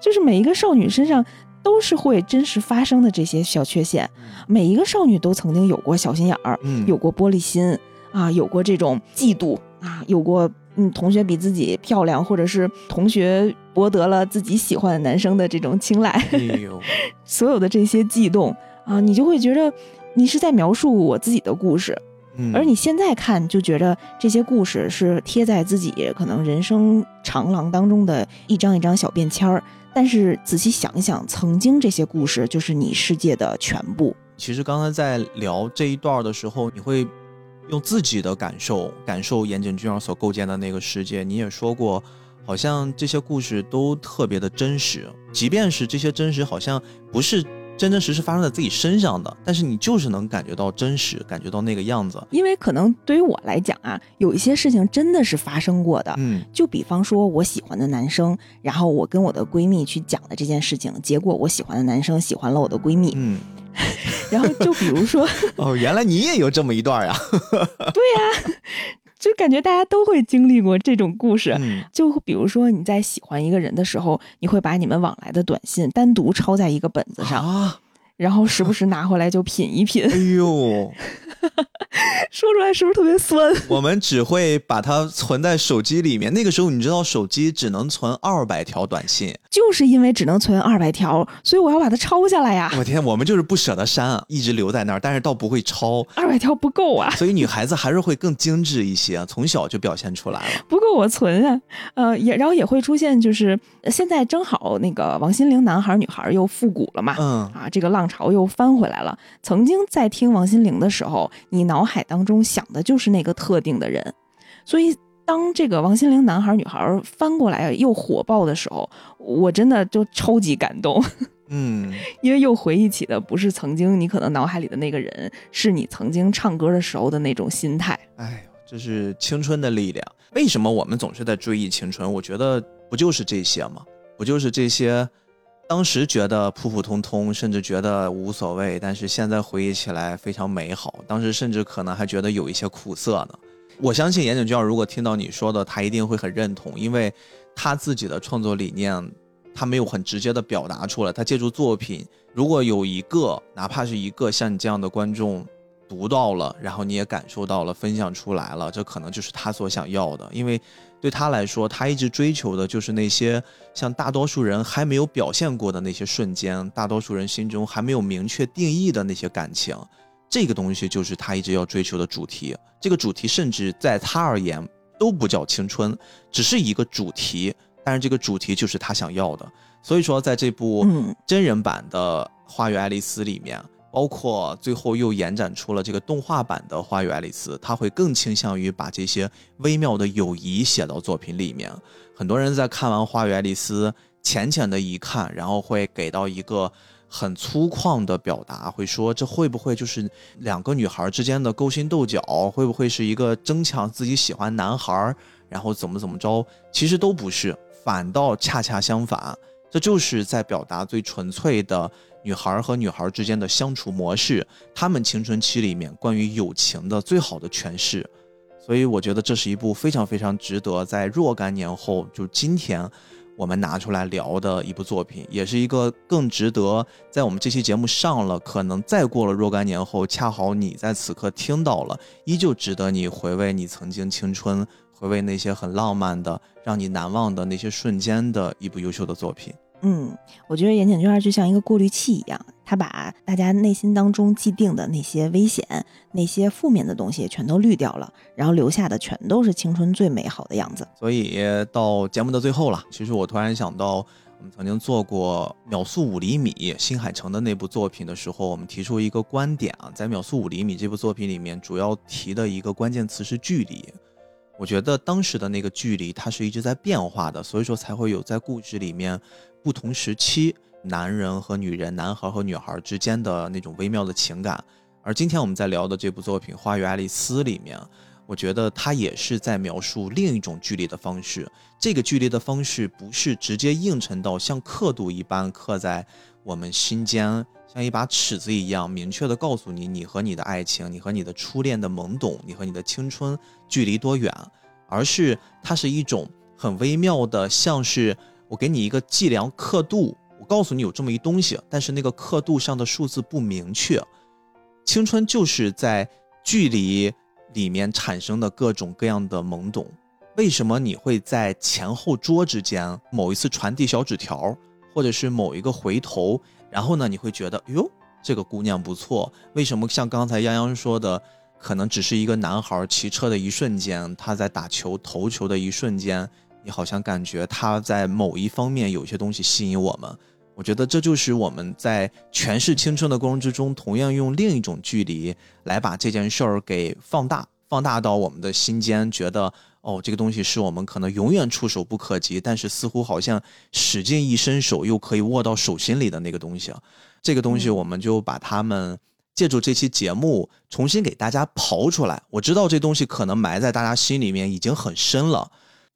就是每一个少女身上都是会真实发生的这些小缺陷，每一个少女都曾经有过小心眼儿，嗯，有过玻璃心啊，有过这种嫉妒啊，有过嗯同学比自己漂亮，或者是同学博得了自己喜欢的男生的这种青睐，哎，所有的这些悸动啊，你就会觉得你是在描述我自己的故事，嗯而你现在看就觉得这些故事是贴在自己可能人生长廊当中的一张一张小便签儿，但是仔细想一想，曾经这些故事就是你世界的全部。其实刚才在聊这一段的时候，你会用自己的感受感受岩井俊二所构建的那个世界。你也说过，好像这些故事都特别的真实，即便是这些真实好像不是真真实实发生在自己身上的，但是你就是能感觉到真实，感觉到那个样子。因为可能对于我来讲啊，有一些事情真的是发生过的。嗯就比方说，我喜欢的男生，然后我跟我的闺蜜去讲了这件事情，结果我喜欢的男生喜欢了我的闺蜜。嗯，然后就比如说，哦，原来你也有这么一段 呀。就感觉大家都会经历过这种故事。嗯就比如说你在喜欢一个人的时候，你会把你们往来的短信单独抄在一个本子上，啊，然后时不时拿回来就品一品。哎呦，说出来是不是特别酸？我们只会把它存在手机里面。那个时候，你知道手机只能存二百条短信。就是因为只能存二百条，所以我要把它抄下来呀。我天，我们就是不舍得删啊，一直留在那儿，但是倒不会抄。二百条不够啊，所以女孩子还是会更精致一些，从小就表现出来了。不够我存啊。呃，也然后也会出现，就是呃现在正好那个王心凌男孩女孩又复古了嘛。嗯，啊，这个浪潮又翻回来了。曾经在听王心凌的时候，你脑海当中想的就是那个特定的人，所以当这个王心凌男孩女孩翻过来又火爆的时候，我真的就超级感动，嗯，因为又回忆起的不是曾经你可能脑海里的那个人，是你曾经唱歌的时候的那种心态。哎呦，这是青春的力量。为什么我们总是在追忆青春？我觉得不就是这些吗？不就是这些当时觉得普普通通，甚至觉得无所谓，但是现在回忆起来非常美好。当时甚至可能还觉得有一些苦涩呢。我相信严井俊二如果听到你说的，他一定会很认同，因为他自己的创作理念，他没有很直接的表达出来。他借助作品，如果有一个，哪怕是一个像你这样的观众读到了，然后你也感受到了，分享出来了，这可能就是他所想要的。因为对他来说，他一直追求的就是那些像大多数人还没有表现过的那些瞬间，大多数人心中还没有明确定义的那些感情。这个东西就是他一直要追求的主题。这个主题甚至在他而言都不叫青春，只是一个主题。但是这个主题就是他想要的。所以说，在这部嗯真人版的《花与爱丽丝》里面，包括最后又延展出了这个动画版的《花与爱丽丝》，他会更倾向于把这些微妙的友谊写到作品里面。很多人在看完《花与爱丽丝》浅浅的一看，然后会给到一个很粗犷的表达，会说这会不会就是两个女孩之间的勾心斗角？会不会是一个争抢自己喜欢男孩，然后怎么怎么着？其实都不是，反倒恰恰相反，这就是在表达最纯粹的女孩和女孩之间的相处模式，她们青春期里面关于友情的最好的诠释。所以我觉得这是一部非常非常值得在若干年后，就今天我们拿出来聊的一部作品，也是一个更值得在我们这期节目上了，可能再过了若干年后，恰好你在此刻听到了，依旧值得你回味你曾经青春，回味那些很浪漫的、让你难忘的那些瞬间的一部优秀的作品。嗯，我觉得岩井俊二就像一个过滤器一样，他把大家内心当中既定的那些危险、那些负面的东西全都滤掉了，然后留下的全都是青春最美好的样子。所以到节目的最后了，其实我突然想到，我们曾经做过《秒速五厘米》新海诚的那部作品的时候，我们提出一个观点啊，在《秒速五厘米》这部作品里面，主要提的一个关键词是距离。我觉得当时的那个距离，它是一直在变化的，所以说才会有在故事里面不同时期男人和女人、男孩和女孩之间的那种微妙的情感。而今天我们在聊的这部作品《花与爱丽丝》里面，我觉得它也是在描述另一种距离的方式。这个距离的方式不是直接映衬到像刻度一般刻在我们心间，像一把尺子一样，明确的告诉你，你和你的爱情，你和你的初恋的懵懂，你和你的青春距离多远，而是它是一种很微妙的，像是我给你一个计量刻度，我告诉你有这么一东西，但是那个刻度上的数字不明确。青春就是在距离里面产生的各种各样的懵懂。为什么你会在前后桌之间某一次传递小纸条，或者是某一个回头，然后呢，你会觉得哟，这个姑娘不错。为什么像刚才泱泱说的，可能只是一个男孩骑车的一瞬间，他在打球投球的一瞬间，你好像感觉他在某一方面有些东西吸引我们。我觉得这就是我们在诠释青春的过程之中，同样用另一种距离来把这件事儿给放大，放大到我们的心间，觉得哦，这个东西是我们可能永远触手不可及，但是似乎好像使劲一伸手又可以握到手心里的那个东西。这个东西，我们就把它们借助这期节目重新给大家刨出来。我知道这东西可能埋在大家心里面已经很深了。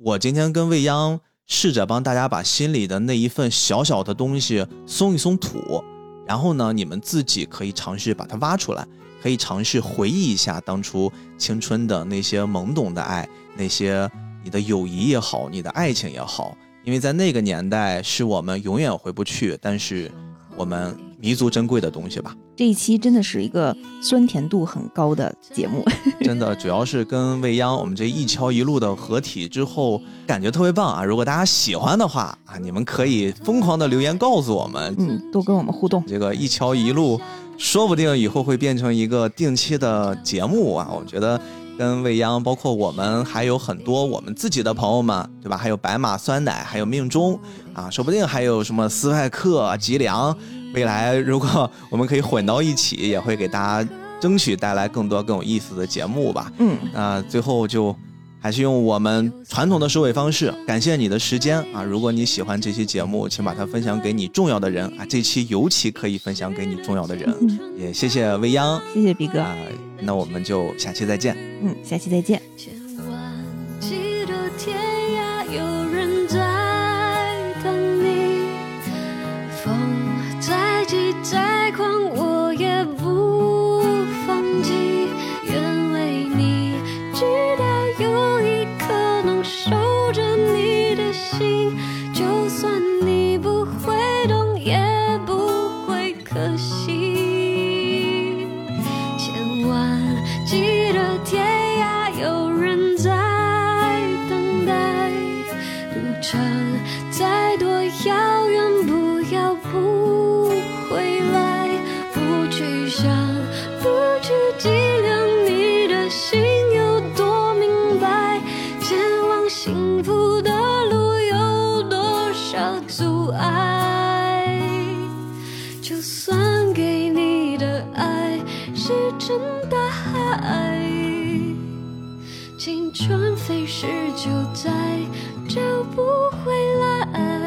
我今天跟未央。试着帮大家把心里的那一份小小的东西松一松土，然后呢，你们自己可以尝试把它挖出来，可以尝试回忆一下当初青春的那些懵懂的爱，那些你的友谊也好，你的爱情也好，因为在那个年代是我们永远回不去，但是我们弥足珍贵的东西吧。这一期真的是一个酸甜度很高的节目，真的，主要是跟未央我们这一桥一路的合体之后，感觉特别棒啊！如果大家喜欢的话啊，你们可以疯狂的留言告诉我们，嗯，多跟我们互动。这个一桥一路，说不定以后会变成一个定期的节目啊！我觉得跟未央，包括我们还有很多我们自己的朋友们，对吧？还有白马酸奶，还有命中啊，说不定还有什么斯派克、吉良。未来如果我们可以混到一起，也会给大家争取带来更多更有意思的节目吧。嗯，那最后就还是用我们传统的收尾方式，感谢你的时间啊！如果你喜欢这期节目，请把它分享给你重要的人啊！这期尤其可以分享给你重要的人。也谢谢未央，谢谢毕哥啊！那我们就下期再见。嗯，下期再见。就算你。成大海青春飞逝就再找不回来。